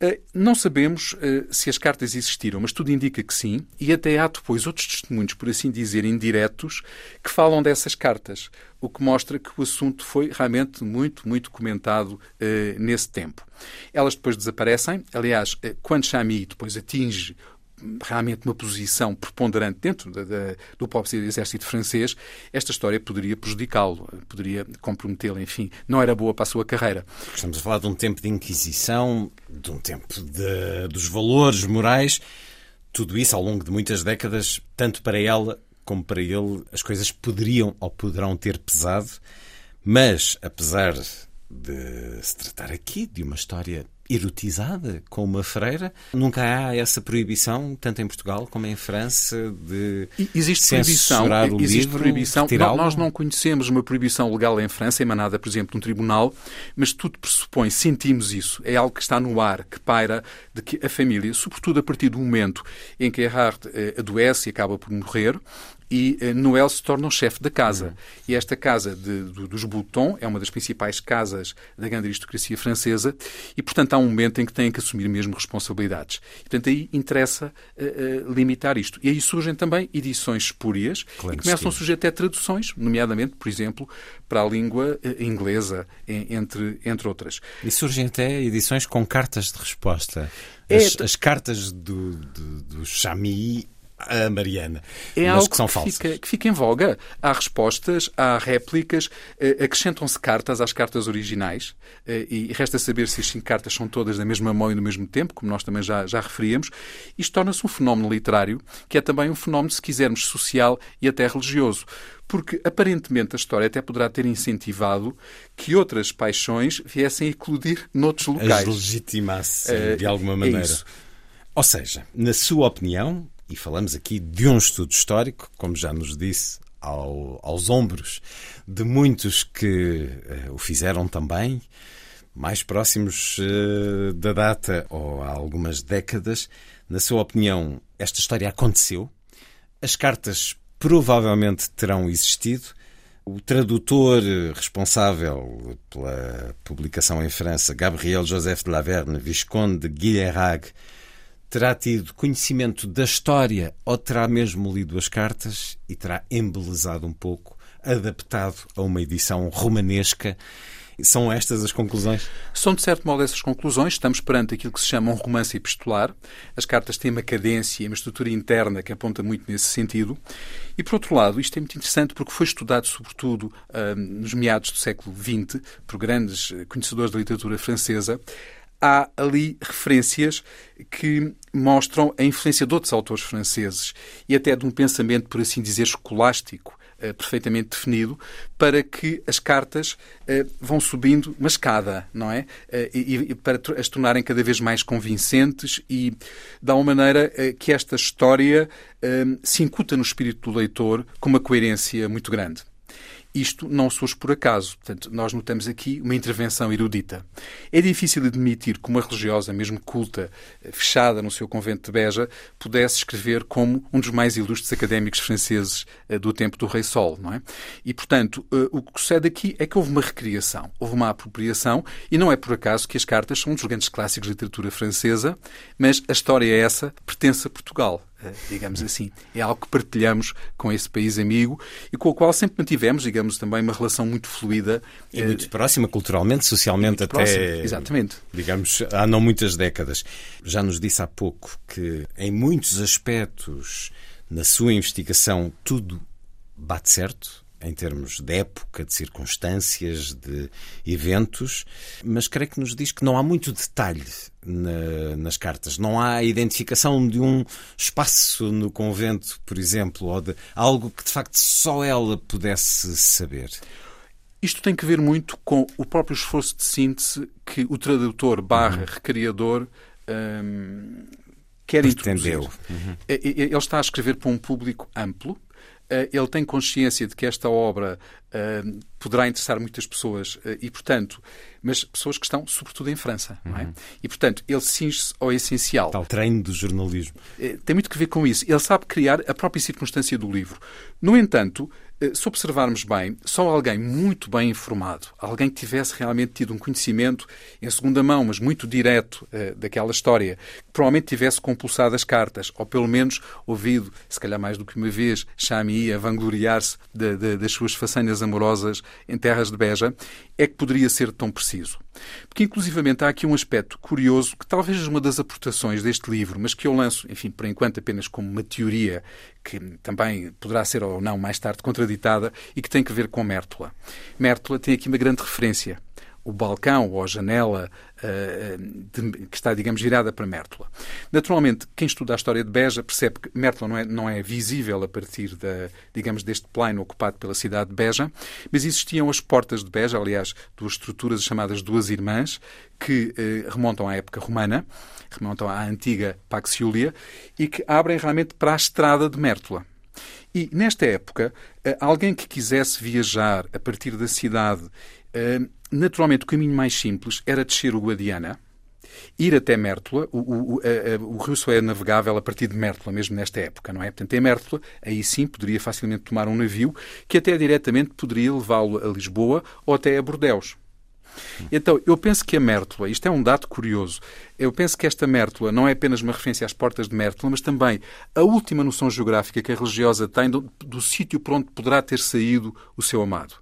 Eh, não sabemos eh, se as cartas existiram, mas tudo indica que sim, e até há depois outros testemunhos, por assim dizer, indiretos, que falam dessas cartas, o que mostra que o assunto foi realmente muito, muito comentado uh, nesse tempo. Elas depois desaparecem, aliás, quando Chamy depois atinge realmente uma posição preponderante dentro da, da, do próprio exército francês, esta história poderia prejudicá-lo, poderia comprometê-lo, enfim, não era boa para a sua carreira. Estamos a falar de um tempo de Inquisição, de um tempo de, dos valores morais, tudo isso ao longo de muitas décadas, tanto para ela como para ele, as coisas poderiam ou poderão ter pesado, mas apesar de se tratar aqui de uma história erotizada com uma freira. Nunca há essa proibição, tanto em Portugal como em França, de existe proibição, o existe livro, proibição. Nós não conhecemos uma proibição legal em França, emanada, por exemplo, de um tribunal, mas tudo pressupõe, sentimos isso, é algo que está no ar, que paira de que a família, sobretudo a partir do momento em que Erhard eh, adoece e acaba por morrer, e uh, Noel se torna o chefe da casa. Uhum. E esta casa de, do, dos Bouton é uma das principais casas da grande aristocracia francesa e, portanto, há um momento em que têm que assumir mesmo responsabilidades. E, portanto, aí interessa uh, uh, limitar isto. E aí surgem também edições espúrias e começam a surgir até traduções, nomeadamente, por exemplo, para a língua inglesa, entre, entre outras. E surgem até edições com cartas de resposta. É as, é... as cartas do, do, do Chamy a Mariana. É algo que, são que fica, que fica em voga. Há respostas, há réplicas, eh, acrescentam-se cartas às cartas originais eh, e resta saber se as cinco cartas são todas da mesma mão e no mesmo tempo, como nós também já, já referíamos. Isto torna-se um fenómeno literário que é também um fenómeno, se quisermos, social e até religioso porque aparentemente a história até poderá ter incentivado que outras paixões viessem a eclodir noutros locais. As legitimasse uh, de alguma maneira. É Ou seja, na sua opinião, e falamos aqui de um estudo histórico, como já nos disse, ao, aos ombros de muitos que uh, o fizeram também, mais próximos uh, da data ou há algumas décadas. Na sua opinião, esta história aconteceu? As cartas provavelmente terão existido? O tradutor responsável pela publicação em França, Gabriel Joseph de Laverne, Visconde de Guilherag, terá tido conhecimento da história ou terá mesmo lido as cartas e terá embelezado um pouco, adaptado a uma edição romanesca. São estas as conclusões? São, de certo modo, essas conclusões. Estamos perante aquilo que se chama um romance epistolar. As cartas têm uma cadência e uma estrutura interna que aponta muito nesse sentido. E, por outro lado, isto é muito interessante porque foi estudado, sobretudo, ah, nos meados do século XX, por grandes conhecedores da literatura francesa há ali referências que mostram a influência de outros autores franceses e até de um pensamento, por assim dizer, escolástico perfeitamente definido para que as cartas vão subindo uma escada, não é? E, e para as tornarem cada vez mais convincentes e de uma maneira que esta história se incuta no espírito do leitor com uma coerência muito grande. Isto não surge por acaso. Portanto, nós notamos aqui uma intervenção erudita. É difícil admitir que uma religiosa, mesmo culta, fechada no seu convento de Beja, pudesse escrever como um dos mais ilustres académicos franceses eh, do tempo do Rei Sol, não é? E, portanto, eh, o que sucede aqui é que houve uma recriação, houve uma apropriação, e não é por acaso que as cartas são um dos grandes clássicos de literatura francesa, mas a história é essa pertence a Portugal. Digamos assim. É algo que partilhamos com esse país amigo e com o qual sempre mantivemos, digamos, também uma relação muito fluida. E muito próxima, culturalmente, socialmente, até. Próxima, exatamente. Digamos, há não muitas décadas. Já nos disse há pouco que, em muitos aspectos, na sua investigação, tudo bate certo em termos de época, de circunstâncias, de eventos, mas creio que nos diz que não há muito detalhe na, nas cartas. Não há identificação de um espaço no convento, por exemplo, ou de algo que de facto só ela pudesse saber. Isto tem que ver muito com o próprio esforço de síntese que o tradutor barra uhum. recriador hum, quer Pretendeu. introduzir. Uhum. Ele está a escrever para um público amplo, ele tem consciência de que esta obra uh, poderá interessar muitas pessoas uh, e, portanto, mas pessoas que estão, sobretudo, em França. Uhum. É? E, portanto, ele cinge-se ao essencial. Tal treino do jornalismo. Uh, tem muito que ver com isso. Ele sabe criar a própria circunstância do livro. No entanto, se observarmos bem, só alguém muito bem informado, alguém que tivesse realmente tido um conhecimento em segunda mão, mas muito direto uh, daquela história, que provavelmente tivesse compulsado as cartas, ou pelo menos ouvido, se calhar mais do que uma vez, Chami a vangloriar-se das suas façanhas amorosas em terras de Beja, é que poderia ser tão preciso. Porque, inclusivamente, há aqui um aspecto curioso que talvez uma das aportações deste livro, mas que eu lanço, enfim, por enquanto apenas como uma teoria que também poderá ser ou não mais tarde contraditada e que tem que ver com Mértola. Mértola tem aqui uma grande referência o balcão ou a janela uh, de, que está, digamos, virada para Mértola. Naturalmente, quem estuda a história de Beja percebe que Mértola não é, não é visível a partir, da, digamos, deste plano ocupado pela cidade de Beja, mas existiam as portas de Beja, aliás, duas estruturas chamadas Duas Irmãs, que uh, remontam à época romana, remontam à antiga Pax Iulia, e que abrem realmente para a estrada de Mértola. E, nesta época, alguém que quisesse viajar a partir da cidade naturalmente, o caminho mais simples era descer o Guadiana, ir até Mértola. O, o, a, o, rio só é navegável a partir de Mértola, mesmo nesta época, não é? Portanto, em Mértola, aí sim poderia facilmente tomar um navio que até diretamente poderia levá-lo a Lisboa ou até a Bordeus. Então, eu penso que a Mértola, isto é um dado curioso, eu penso que esta Mértola não é apenas uma referência às portas de Mértola, mas também a última noção geográfica que a religiosa tem do, do sítio por onde poderá ter saído o seu amado.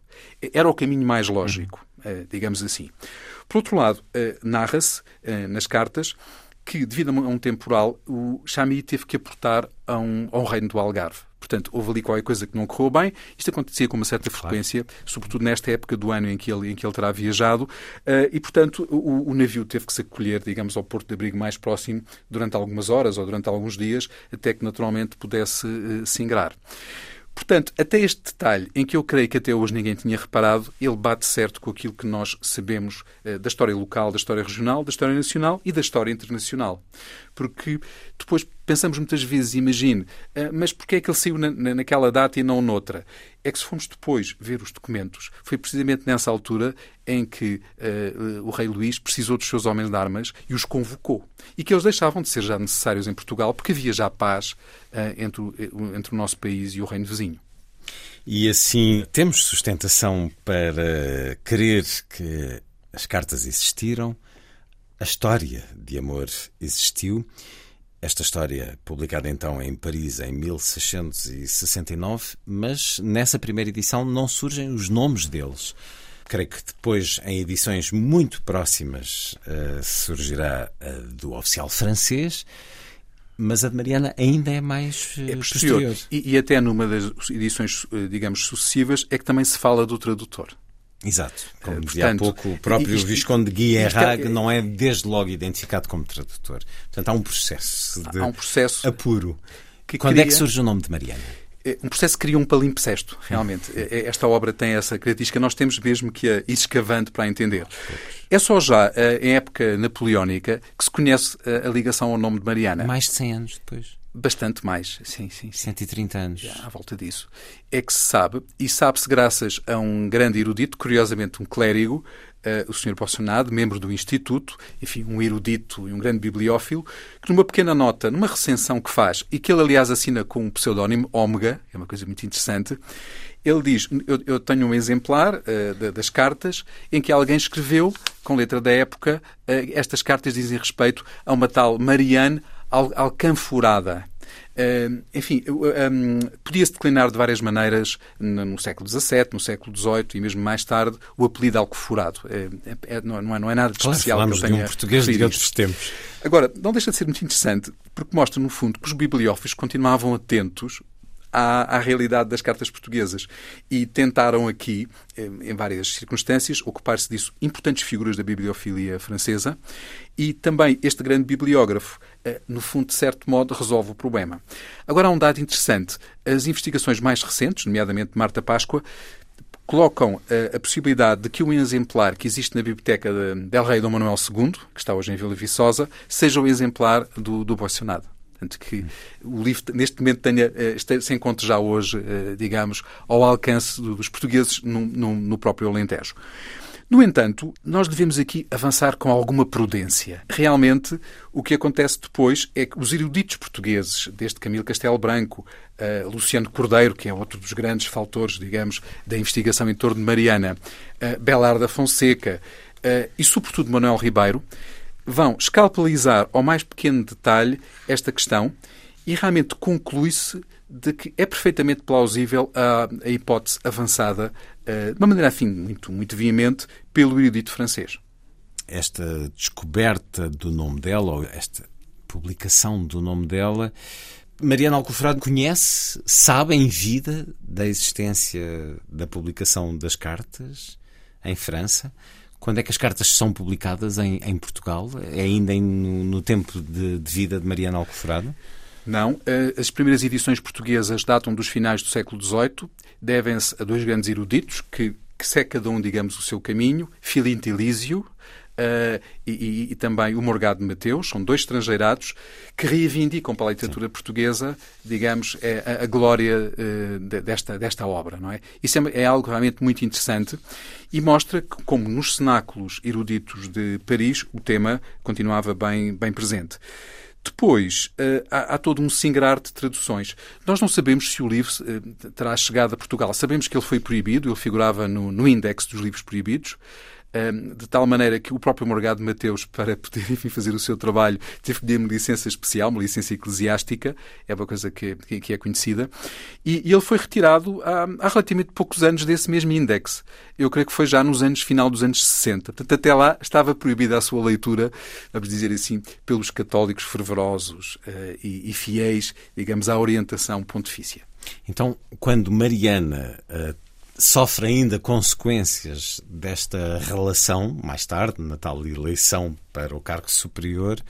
Era o caminho mais lógico. Eh, digamos assim. Por outro lado, eh, narra-se eh, nas cartas que, devido a um temporal, o Chami teve que aportar a um, a um reino do Algarve. Portanto, houve ali qualquer coisa que não correu bem. Isto acontecia com uma certa frequência, claro. sobretudo nesta época do ano em que ele, em que ele terá viajado. Uh, e, portanto, o, o, navio teve que se acolher, digamos, ao porto de abrigo mais próximo durante algumas horas ou durante alguns dias, até que naturalmente pudesse uh, se ingrar. Portanto, até este detalhe, em que eu creio que até hoje ninguém tinha reparado, ele bate certo com aquilo que nós sabemos eh, da história local, da história regional, da história nacional e da história internacional. Porque depois pensamos muitas vezes, imagine, eh, mas porquê é que ele saiu na, naquela data e não noutra? É que se formos depois ver os documentos, foi precisamente nessa altura em que uh, o rei Luís precisou dos seus homens de armas e os convocou. E que eles deixavam de ser já necessários em Portugal porque havia já paz uh, entre, o, entre o nosso país e o reino vizinho. E assim temos sustentação para crer que as cartas existiram, a história de amor existiu. Esta história, publicada então em Paris em 1669, mas nessa primeira edição não surgem os nomes deles. Creio que depois, em edições muito próximas, uh, surgirá a do oficial francês, mas a de Mariana ainda é mais uh, é posterior. posterior. E, e, até numa das edições, digamos, sucessivas, é que também se fala do tradutor. Exato. Como uh, dizia há pouco, o próprio isto, Visconde de Guilherme é, não é desde logo identificado como tradutor. Portanto, há um processo de há um processo apuro. Que Quando cria... é que surge o nome de Mariana? é um processo que cria um palimpsesto, realmente. É, é, esta obra tem essa característica, nós temos mesmo que a ir escavando para a entender. É só já eh, em época napoleónica que se conhece a ligação ao nome de Mariana. Mais de 100 anos depois. Bastante mais, sim, sim. sim. 130 anos. Já, à volta disso. É que se sabe, e sabe-se graças a um grande erudito, curiosamente um clérigo, uh, o Sr. Bolsonaro, membro do Instituto, enfim, um erudito e um grande bibliófilo, que numa pequena nota, numa recensão que faz, e que ele, aliás, assina com um pseudónimo, Ômega, é uma coisa muito interessante, ele diz: Eu, eu tenho um exemplar uh, das cartas em que alguém escreveu, com letra da época, uh, estas cartas dizem respeito a uma tal Marianne Al Alcanforada. Uh, enfim, um, podia-se declinar de várias maneiras no, no, século XVII, no século XVIII e mesmo mais tarde o apelido Alcoforado. É, é, não, é, não, é, nada de claro, especial falamos que de um português de outros tempos. Agora, não deixa de ser muito interessante porque mostra, no fundo, que os bibliófilos continuavam atentos à, à, realidade das cartas portuguesas. E tentaram aqui, em várias circunstâncias, ocupar-se disso importantes figuras da bibliofilia francesa e também este grande bibliógrafo, eh, no fundo, de certo modo, resolve o problema. Agora há um dado interessante. As investigações mais recentes, nomeadamente Marta Páscoa, colocam a, eh, a, possibilidade de que um exemplar que existe na biblioteca de Del Rei Dom Manuel II, que está hoje em Vila Viçosa, seja o exemplar do, do Boicionado. Portanto, que o livro, neste momento, tenha, eh, se encontre já hoje, digamos, ao alcance dos portugueses no, no, no próprio Alentejo. No entanto, nós devemos aqui avançar com alguma prudência. Realmente, o que acontece depois é que os eruditos portugueses, desde Camilo Castelo Branco, uh, Luciano Cordeiro, que é outro dos grandes faltores, digamos, da investigação em torno de Mariana, uh, Belarda Fonseca uh, e, sobretudo, Manuel Ribeiro, vão escalpelizar ao mais pequeno detalhe esta questão e realmente conclui-se de que é perfeitamente plausível a, a hipótese avançada, de uma maneira, afim, muito, muito veemente, pelo erudito francês. Esta descoberta do nome dela, ou esta publicação do nome dela, Mariana Alcoforado conhece, sabe em vida da existência da publicação das cartas em França? Quando é que as cartas são publicadas em, em Portugal? É ainda em, no, tempo de, de, vida de Mariana Alcoforado? Não. Eh, as primeiras edições portuguesas datam dos finais do século XVIII, devem-se a dois grandes eruditos que, que segue cada um, digamos, o seu caminho, Filinto Elísio, Uh, e, e, também o Morgado Mateus, são dois estrangeirados que reivindicam para a literatura Sim. portuguesa, digamos, é a, a glória uh, desta, desta obra, não é? Isso é, é, algo realmente muito interessante e mostra que, como nos cenáculos eruditos de Paris, o tema continuava bem, bem presente. Depois, uh, há, há, todo um singrar de traduções. Nós não sabemos se o livro uh, terá chegado a Portugal. Sabemos que ele foi proibido, ele figurava no, no índex dos livros proibidos de tal maneira que o próprio Morgado Mateus, para poder enfim, fazer o seu trabalho, teve que pedir uma licença especial, uma licença eclesiástica, é uma coisa que, que é conhecida, e, e, ele foi retirado há, há relativamente poucos anos desse mesmo índex. Eu creio que foi já nos anos, final dos anos 60. Portanto, até lá estava proibida a sua leitura, vamos dizer assim, pelos católicos fervorosos uh, e, e, fiéis, digamos, à orientação pontifícia. Então, quando Mariana uh, sofre ainda consequências desta relação, mais tarde, na tal eleição para o cargo superior.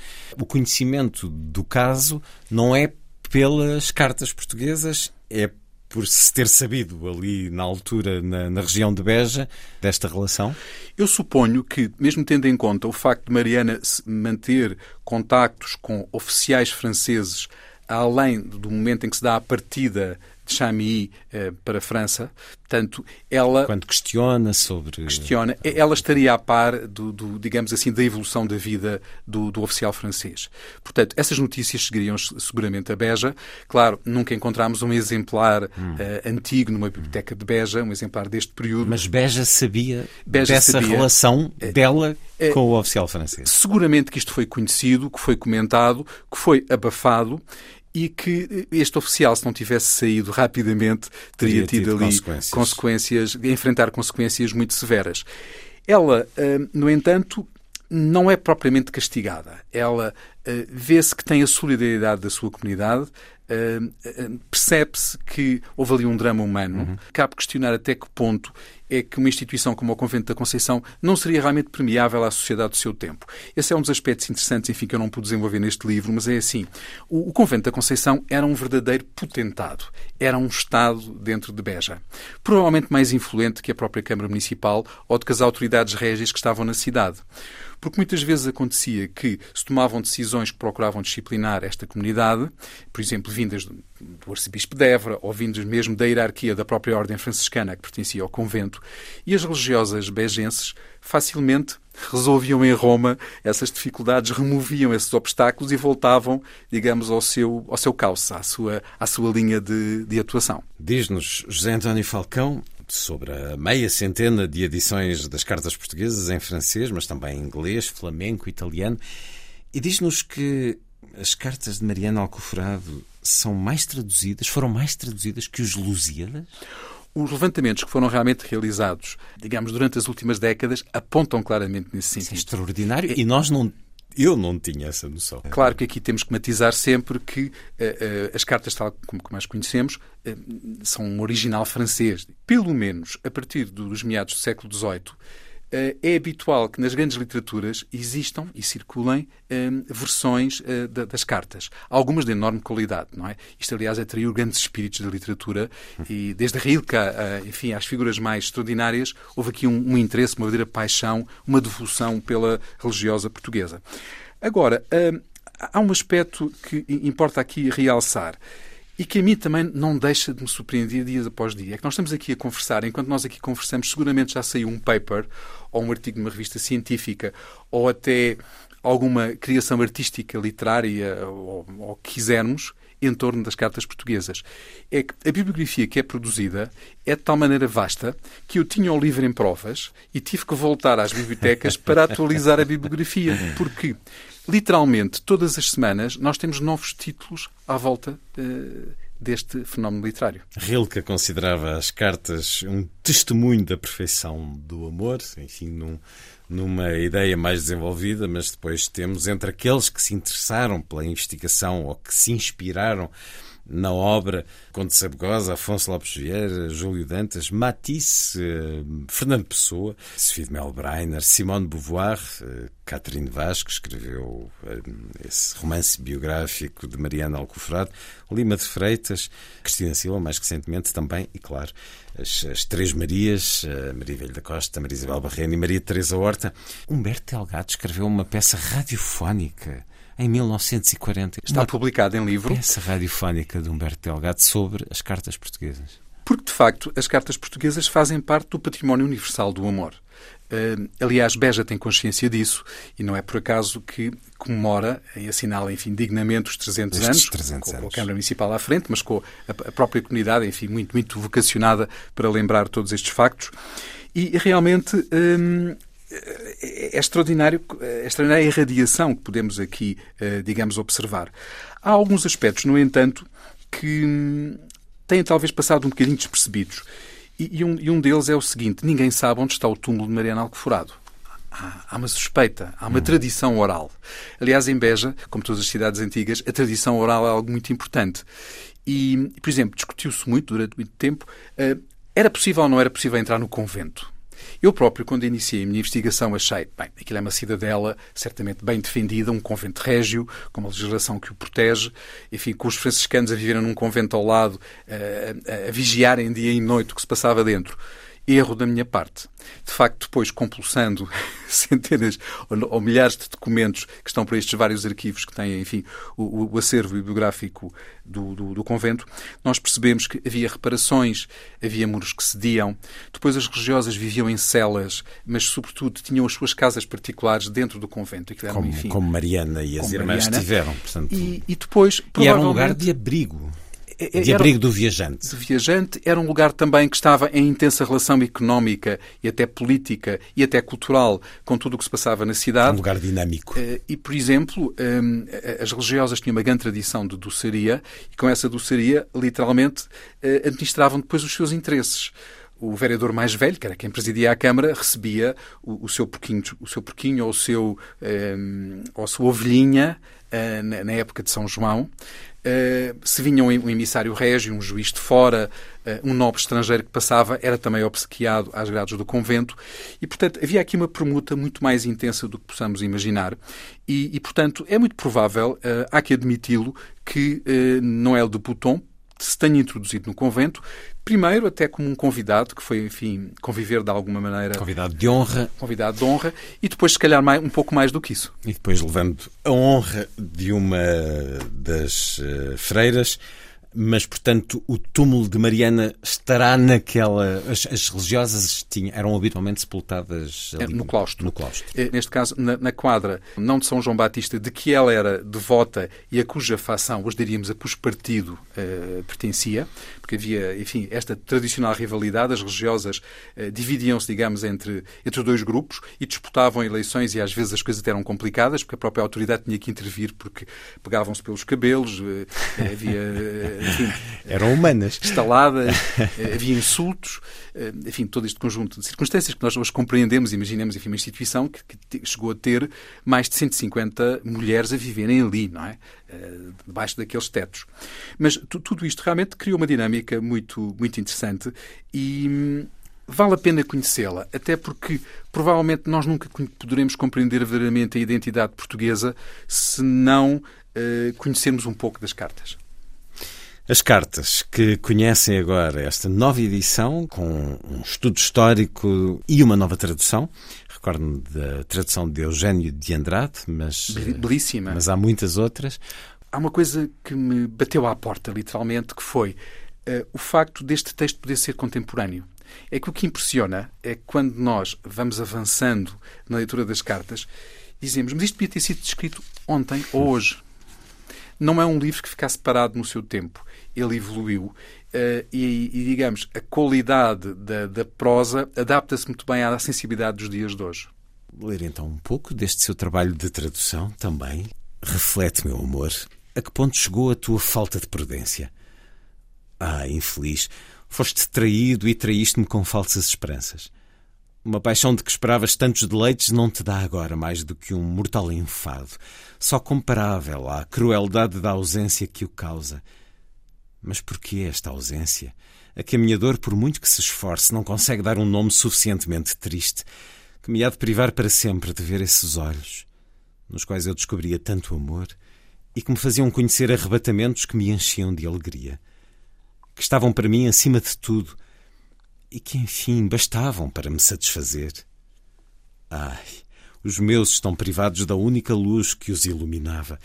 O conhecimento do caso não é pelas cartas portuguesas, é por se ter sabido ali na altura, na, na, região de Beja, desta relação? Eu suponho que, mesmo tendo em conta o facto de Mariana manter contactos com oficiais franceses além do momento em que se dá a partida de Chamilly eh, para a França. Portanto, ela... Quando questiona sobre... Questiona. Ela estaria a par, do, do digamos assim, da evolução da vida do, do, oficial francês. Portanto, essas notícias seguiriam seguramente a Beja. Claro, nunca encontramos um exemplar hum. uh, antigo numa biblioteca de Beja, um exemplar deste período. Mas Beja sabia Beja dessa sabia. relação eh, dela com o oficial francês? Seguramente que isto foi conhecido, que foi comentado, que foi abafado e que este oficial, se não tivesse saído rapidamente, teria, teria tido, tido, ali consequências. consequências, enfrentar consequências muito severas. Ela, hum, no entanto, não é propriamente castigada. Ela hum, vê-se que tem a solidariedade da sua comunidade, hum, percebe-se que houve ali um drama humano. Uhum. Cabe questionar até que ponto é que uma instituição como o Convento da Conceição não seria realmente permeável à sociedade do seu tempo. Esse é um dos aspectos interessantes, enfim, que eu não pude desenvolver neste livro, mas é assim. O, o Convento da Conceição era um verdadeiro potentado. Era um Estado dentro de Beja. Provavelmente mais influente que a própria Câmara Municipal ou de que as autoridades régias que estavam na cidade. Porque muitas vezes acontecia que se tomavam decisões que procuravam disciplinar esta comunidade, por exemplo, vindas do arcebispo de Évora ou vindas mesmo da hierarquia da própria ordem franciscana que pertencia ao convento, e as religiosas begenses facilmente resolviam em Roma essas dificuldades, removiam esses obstáculos e voltavam, digamos, ao seu, ao seu calço, à sua, à sua linha de, de atuação. Diz-nos José António Falcão, sobre a meia centena de edições das cartas portuguesas em francês, mas também em inglês, flamenco, italiano, e diz-nos que as cartas de Mariana Alcoforado são mais traduzidas, foram mais traduzidas que os Lusíadas? Os levantamentos que foram realmente realizados, digamos, durante as últimas décadas, apontam claramente nesse sentido. Isso é extraordinário. E nós não eu não tinha essa noção. Claro que aqui temos que matizar sempre que uh, uh, as cartas, tal como, as conhecemos, uh, são um original francês. Pelo menos a partir dos meados do século XVIII, é habitual que nas grandes literaturas existam e circulem versões das cartas. Algumas de enorme qualidade, não é? Isto, aliás, atraiu grandes espíritos da literatura e desde Rilke, enfim, às figuras mais extraordinárias, houve aqui um, um interesse, uma verdadeira paixão, uma devoção pela religiosa portuguesa. Agora, há um aspecto que importa aqui realçar e que a mim também não deixa de me surpreender dia após dia. É que nós estamos aqui a conversar, enquanto nós aqui conversamos, seguramente já saiu um paper ou um artigo numa revista científica ou até alguma criação artística, literária ou, ou quisermos, em torno das cartas portuguesas. É que a bibliografia que é produzida é de tal maneira vasta que eu tinha o livro em provas e tive que voltar às bibliotecas para atualizar a bibliografia. Porque, literalmente, todas as semanas nós temos novos títulos à volta uh, deste fenómeno literário. Rilke considerava as cartas um testemunho da perfeição do amor, enfim, num numa ideia mais desenvolvida, mas depois temos entre aqueles que se interessaram pela investigação ou que se inspiraram na obra Conde Sabugosa, Afonso Lopes Vieira, Júlio Dantas, Matisse, eh, Fernando Pessoa, Sofia de Mel Breiner, Simone de Beauvoir, eh, Catherine Vaz, que escreveu eh, esse romance biográfico de Mariana Alcoforado, Lima de Freitas, Cristina Silva, mais recentemente também, e claro, as, as Três Marias, Maria Velho da Costa, Maria Isabel Barrena e Maria Teresa Horta. Humberto Delgado escreveu uma peça radiofónica em 1940. Está uma publicada em livro. Peça radiofónica de Humberto Delgado sobre as cartas portuguesas. Porque, de facto, as cartas portuguesas fazem parte do património universal do amor. Uh, aliás, Beja tem consciência disso e não é por acaso que comemora e assinala, enfim, dignamente os 300 Estes anos, 300 com, anos. com, a Câmara Municipal à frente, mas com a, a, própria comunidade, enfim, muito, muito vocacionada para lembrar todos estes factos. E realmente. Hum, é extraordinário, é extraordinária a irradiação que podemos aqui, eh, digamos, observar. Há alguns aspectos, no entanto, que hum, têm talvez passado um bocadinho despercebidos. E, um, e um deles é o seguinte: ninguém sabe onde está o túmulo de Mariana Alcoforado. Há, há uma suspeita, há uma hum. tradição oral. Aliás, em Beja, como todas as cidades antigas, a tradição oral é algo muito importante. E, por exemplo, discutiu-se muito durante muito tempo. Uh, era possível ou não era possível entrar no convento? Eu próprio, quando iniciei a minha investigação, achei, bem, aquilo é uma cidadela certamente bem defendida, um convento régio, com uma legislação que o protege, enfim, com os franciscanos a viverem num convento ao lado, a, a, a vigiarem dia e noite o que se passava dentro erro da minha parte. De facto, depois, compulsando centenas ou, milhares de documentos que estão para estes vários arquivos que têm, enfim, o, o acervo bibliográfico do, do, do, convento, nós percebemos que havia reparações, havia muros que cediam. Depois, as religiosas viviam em celas, mas, sobretudo, tinham as suas casas particulares dentro do convento. Eram, como, enfim, como Mariana e as irmãs Mariana. tiveram. Portanto... E, e depois, provavelmente... E era um lugar de abrigo. De abrigo do viajante. Do viajante era um lugar também que estava em intensa relação económica e até política e até cultural com tudo o que se passava na cidade. Um lugar dinâmico. Eh, e, por exemplo, ehm, as religiosas tinham uma grande tradição de doçaria e com essa doçaria, literalmente, eh, administravam depois os seus interesses o vereador mais velho, que era quem presidia a Câmara, recebia o, o seu porquinho, o seu porquinho ou, o seu, um, ou a sua ovelhinha uh, na, na, época de São João. Uh, se vinha um, emissário régio, um juiz de fora, uh, um nobre estrangeiro que passava, era também obsequiado às grades do convento. E, portanto, havia aqui uma permuta muito mais intensa do que possamos imaginar. E, e portanto, é muito provável, há que admiti-lo, que Noel de Bouton, se tenha introduzido no convento, primeiro até como um convidado, que foi, enfim, conviver de alguma maneira... Convidado de honra. Convidado de honra, e depois, se calhar, mais, um pouco mais do que isso. E depois levando a honra de uma das uh, freiras mas, portanto, o túmulo de Mariana estará naquela. As, as religiosas tinham, eram habitualmente sepultadas ali, no claustro. No claustro. É, neste caso, na, na, quadra, não de São João Batista, de que ela era devota e a cuja facção, hoje diríamos a cujo partido uh, pertencia, porque havia, enfim, esta tradicional rivalidade. As religiosas uh, dividiam-se, digamos, entre, entre dois grupos e disputavam eleições e às vezes as coisas até eram complicadas, porque a própria autoridade tinha que intervir porque pegavam-se pelos cabelos, uh, havia enfim, eram humanas. Estaladas, eh, havia insultos, eh, enfim, todo este conjunto de circunstâncias que nós hoje compreendemos, imaginemos, enfim, uma instituição que, que chegou a ter mais de 150 mulheres a viverem ali, não é? Eh, debaixo daqueles tetos. Mas tudo isto realmente criou uma dinâmica muito, muito interessante e hum, vale a pena conhecê-la, até porque provavelmente nós nunca poderemos compreender verdadeiramente a identidade portuguesa se não uh, conhecermos um pouco das cartas. As cartas que conhecem agora esta nova edição, com um estudo histórico e uma nova tradução. Recordo-me da tradução de Eugênio de Andrade, mas. Belíssima. Mas há muitas outras. Há uma coisa que me bateu à porta, literalmente, que foi uh, o facto deste texto poder ser contemporâneo. É que o que impressiona é que quando nós vamos avançando na leitura das cartas, dizemos, mas isto podia ter sido escrito ontem ou hoje. Não é um livro que ficasse parado no seu tempo ele evoluiu uh, e, e, digamos, a qualidade da, da prosa adapta-se muito bem à sensibilidade dos dias de hoje. Ler então um pouco deste seu trabalho de tradução também. Reflete, meu amor, a que ponto chegou a tua falta de prudência? Ah, infeliz, foste traído e traíste-me com falsas esperanças. Uma paixão de que esperavas tantos deleites não te dá agora mais do que um mortal enfado, só comparável à crueldade da ausência que o causa. Mas por que esta ausência? A caminhador, por muito que se esforce, não consegue dar um nome suficientemente triste que me há de privar para sempre de ver esses olhos, nos quais eu descobria tanto amor e que me faziam conhecer arrebatamentos que me enchiam de alegria, que estavam para mim acima de tudo e que, enfim, bastavam para me satisfazer. Ai, os meus estão privados da única luz que os iluminava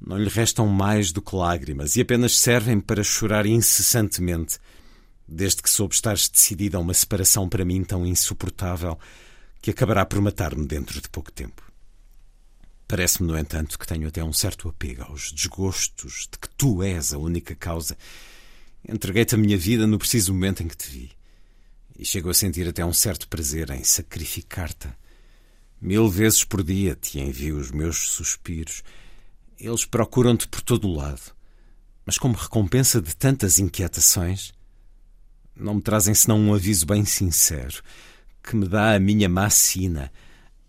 não lhe restam mais do que lágrimas e apenas servem para chorar incessantemente, desde que soube estar decidida a uma separação para mim tão insuportável que acabará por matar-me dentro de pouco tempo. Parece-me, no entanto, que tenho até um certo apego aos desgostos de que tu és a única causa. Entreguei-te a minha vida no preciso momento em que te vi. E chego a sentir até um certo prazer em sacrificar-te. Mil vezes por dia te envio os meus suspiros eles procuram-te por todo o lado. Mas como recompensa de tantas inquietações, não me trazem senão um aviso bem sincero, que me dá a minha má sina,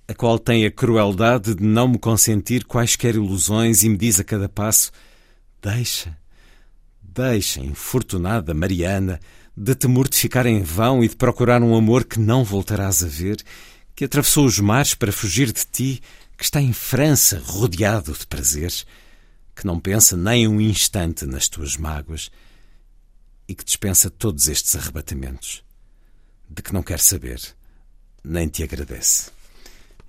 a qual tem a crueldade de não me consentir quaisquer ilusões e me diz a cada passo: Deixa, deixa, infortunada Mariana, de te mortificar em vão e de procurar um amor que não voltarás a ver, que atravessou os mares para fugir de ti que está em França rodeado de prazeres, que não pensa nem um instante nas tuas mágoas e que dispensa todos estes arrebatamentos, de que não quer saber, nem te agradece.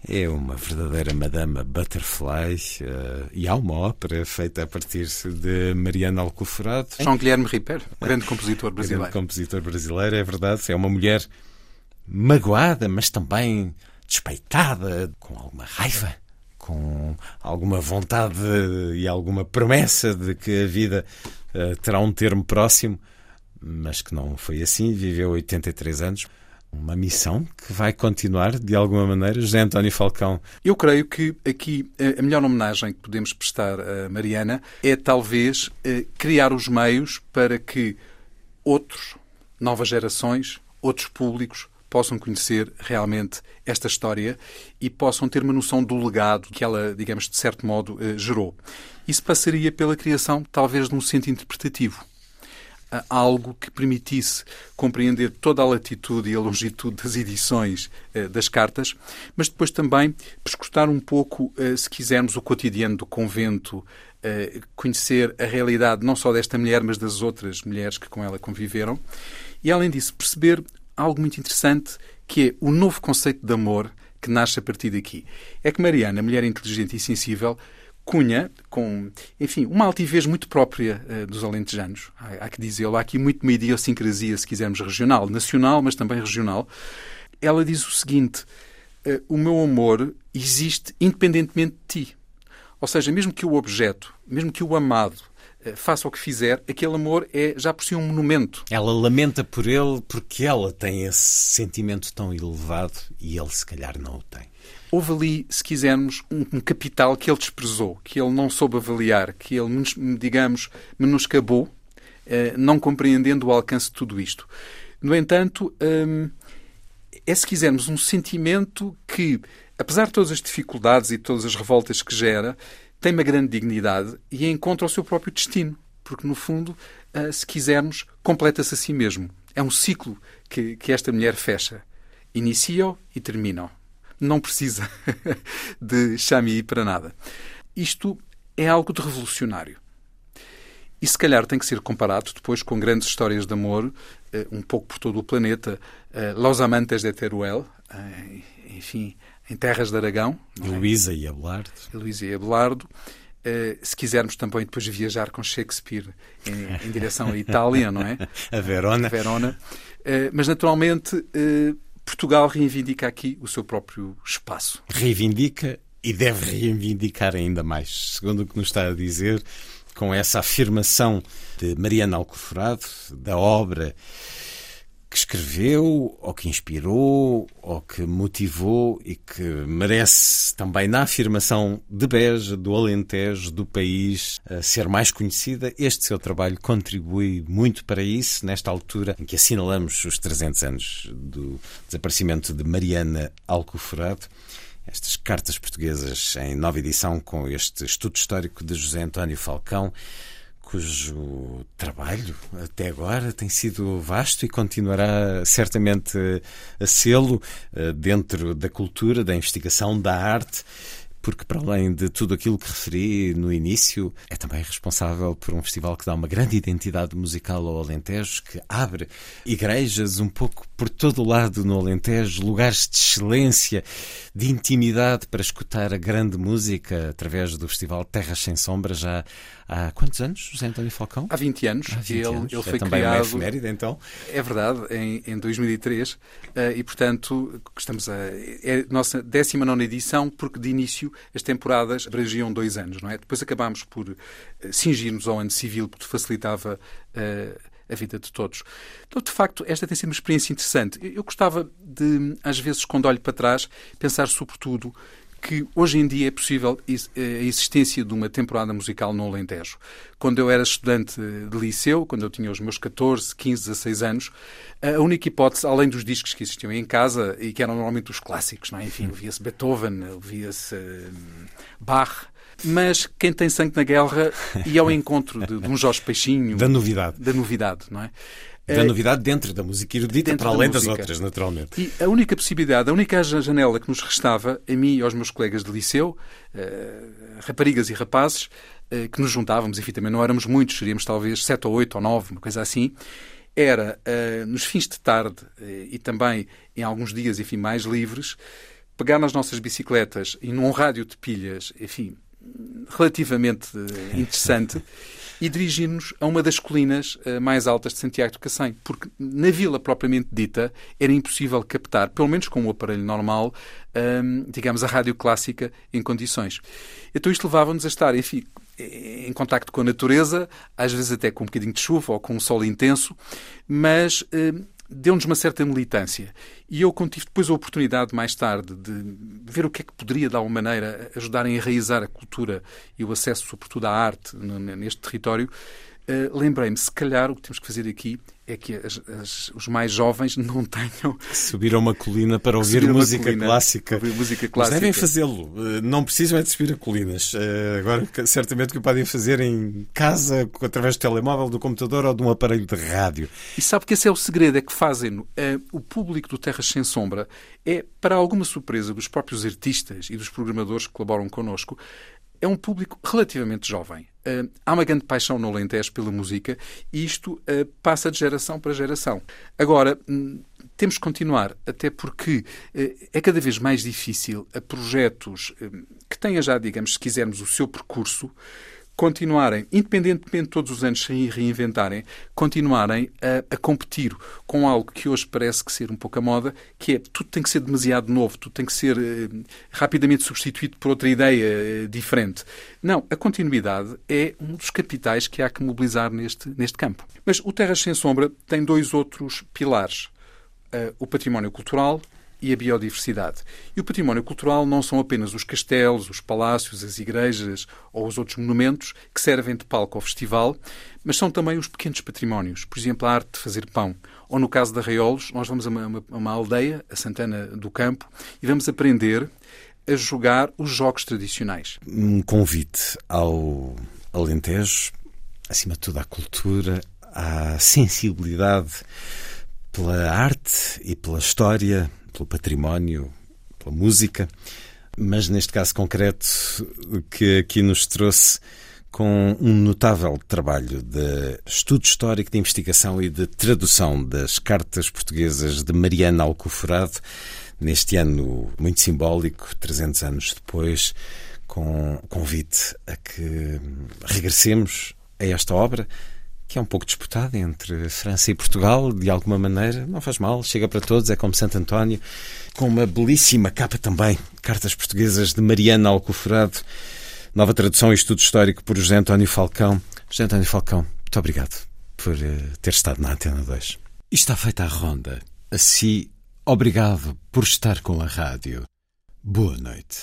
É uma verdadeira Madama Butterfly uh, e há uma ópera feita a partir de Mariana Alcoforado. João Guilherme Ripper, grande compositor brasileiro. Grande compositor brasileiro, é verdade. É uma mulher magoada, mas também despeitada, com alguma raiva com alguma vontade e alguma promessa de que a vida uh, terá um termo próximo, mas que não foi assim, viveu 83 anos. Uma missão que vai continuar de alguma maneira. José António Falcão. Eu creio que aqui eh, a melhor homenagem que podemos prestar a Mariana é talvez eh, criar os meios para que outros, novas gerações, outros públicos possam conhecer realmente esta história e possam ter uma noção do legado que ela, digamos, de certo modo, eh, gerou. Isso passaria pela criação, talvez, de um centro interpretativo algo que permitisse compreender toda a latitude e a longitude das edições eh, das cartas, mas depois também prescrutar um pouco, eh, se quisermos, o cotidiano do convento, conhecer a realidade não só desta mulher, mas das outras mulheres que com ela conviveram, e além disso perceber algo muito interessante que é o novo conceito de amor que nasce a partir daqui. É que Mariana, mulher inteligente e sensível, Cunha, com, enfim, uma altivez muito própria uh, dos alentejanos. Há, há que dizê-lo. Há aqui muito uma idiosincrasia, se quisermos, regional, nacional, mas também regional. Ela diz o seguinte: uh, o meu amor existe independentemente de ti. Ou seja, mesmo que o objeto, mesmo que o amado faça o que fizer, aquele amor é já por si um monumento. Ela lamenta por ele porque ela tem esse sentimento tão elevado e ele, se calhar, não o tem houve ali, se quisermos, um, um, capital que ele desprezou, que ele não soube avaliar, que ele, digamos, menoscabou, eh, não compreendendo o alcance de tudo isto. No entanto, hum, é, se quisermos, um sentimento que, apesar de todas as dificuldades e todas as revoltas que gera, tem uma grande dignidade e encontra o seu próprio destino. Porque, no fundo, eh, se quisermos, completa-se a si mesmo. É um ciclo que, que esta mulher fecha. Inicia-o e termina-o não precisa de Xami para nada. Isto é algo de revolucionário. E se calhar tem que ser comparado depois com grandes histórias de amor, eh, um pouco por todo o planeta. Eh, Los Amantes de Teruel, enfim, em Terras de Aragão. É? Luísa e Abelardo. Luísa e Abelardo. se quisermos também depois viajar com Shakespeare em, em direção à Itália, não é? A Verona. A Verona. mas naturalmente Portugal reivindica aqui o seu próprio espaço. Reivindica e deve reivindicar ainda mais, segundo o que nos está a dizer, com essa afirmação de Mariana Alcoforado, da obra que escreveu, ou que inspirou, ou que motivou e que merece também na afirmação de Beja, do Alentejo, do país, ser mais conhecida. Este seu trabalho contribui muito para isso, nesta altura em que assinalamos os 300 anos do desaparecimento de Mariana Alcoforado estas cartas portuguesas em nova edição com este estudo histórico de José António Falcão cujo trabalho até agora tem sido vasto e continuará certamente a sê-lo eh, dentro da cultura, da investigação, da arte porque para além de tudo aquilo que referi no início, é também responsável por um festival que dá uma grande identidade musical ao Alentejo, que abre igrejas um pouco por todo o lado no Alentejo, lugares de excelência, de intimidade para escutar a grande música através do festival Terras Sem Sombra já há quantos anos, José António Falcão? Há 20 anos. Há 20 ele, anos. ele foi é também criado, uma efeméride, então? É verdade, em, em 2003. Eh, e, portanto, estamos a... É a nossa 19 edição, porque de início as temporadas abrangiam dois anos, não é? Depois acabámos por uh, cingir-nos ao ano civil, porque facilitava uh, a vida de todos. Então, de facto, esta tem sido uma experiência interessante. Eu gostava de, às vezes, quando olho para trás, pensar sobretudo que hoje em dia é possível a existência de uma temporada musical no Alentejo. Quando eu era estudante de liceu, quando eu tinha os meus 14, 15, 16 anos, a única hipótese, além dos discos que existiam em casa e que eram normalmente os clássicos, não é? enfim, ouvia-se Beethoven, ouvia-se hum, Bach, mas quem tem sangue na guerra e ao encontro de, de um Jorge Peixinho. Da novidade. Da novidade, não é? Da novidade dentro da música erudita, para além das outras, naturalmente. E a única possibilidade, a única janela que nos restava, a mim e aos meus colegas de liceu, uh, raparigas e rapazes, uh, que nos juntávamos, enfim, também não éramos muitos, seríamos talvez sete ou oito ou nove, uma coisa assim, era uh, nos fins de tarde e também em alguns dias, enfim, mais livres, pegar nas nossas bicicletas e num rádio de pilhas, enfim, relativamente interessante e dirigir-nos a uma das colinas uh, mais altas de Santiago do Cacém, porque na vila propriamente dita era impossível captar, pelo menos com o um aparelho normal, ehm, digamos, a rádio clássica em condições. Então isto levava-nos a estar, enfim, em contacto com a natureza, às vezes até com um bocadinho de chuva ou com um sol intenso, mas uh, deu-nos uma certa militância. E eu tive depois a oportunidade, mais tarde, de ver o que é que poderia, de alguma maneira, ajudar a enraizar a cultura e o acesso, sobretudo, à arte neste território. uh, lembrei-me, se calhar o que temos que fazer aqui é que as, as, os mais jovens não tenham. Subir a uma colina para ouvir música colina, clássica. Ouvir música clássica. Mas devem fazê-lo. Eh, não precisam é de subir a colinas. Eh, agora, certamente que o podem fazer em casa, através do telemóvel, do computador ou de um aparelho de rádio. E sabe que esse é o segredo, é que fazem uh, o público do Terras Sem Sombra é, para alguma surpresa dos próprios artistas e dos programadores que colaboram connosco, é um público relativamente jovem. Uh, há uma grande paixão no Alentejo pela música e isto uh, passa de geração para geração. Agora, hum, temos que continuar, até porque uh, é cada vez mais difícil a projetos hum, que tenham já, digamos, se quisermos, o seu percurso, continuarem, independentemente de todos os anos se reinventarem, continuarem a, a, competir com algo que hoje parece que ser um pouco a moda, que é tudo tem que ser demasiado novo, tudo tem que ser eh, rapidamente substituído por outra ideia eh, diferente. Não, a continuidade é um dos capitais que há que mobilizar neste, neste campo. Mas o Terras Sem Sombra tem dois outros pilares. Uh, o património cultural e a biodiversidade. E o património cultural não são apenas os castelos, os palácios, as igrejas ou os outros monumentos que servem de palco ao festival, mas são também os pequenos patrimónios, por exemplo, a arte de fazer pão. Ou no caso de Arraiolos, nós vamos a uma, a uma aldeia, a Santana do Campo, e vamos aprender a jogar os jogos tradicionais. Um convite ao Alentejo, acima de tudo à cultura, à sensibilidade pela arte e pela história pelo património, pela música, mas neste caso concreto que aqui nos trouxe com um notável trabalho de estudo histórico, de investigação e de tradução das cartas portuguesas de Mariana Alcoforado, neste ano muito simbólico, 300 anos depois, com convite a que regressemos a esta obra que é um pouco disputada entre França e Portugal, de alguma maneira. Não faz mal, chega para todos, é como Santo António, com uma belíssima capa também, cartas portuguesas de Mariana Alcoforado, nova tradução e estudo histórico por José António Falcão. José António Falcão, muito obrigado por uh, ter estado na Antena 2. E está feita a ronda. Assim, obrigado por estar com a rádio. Boa noite.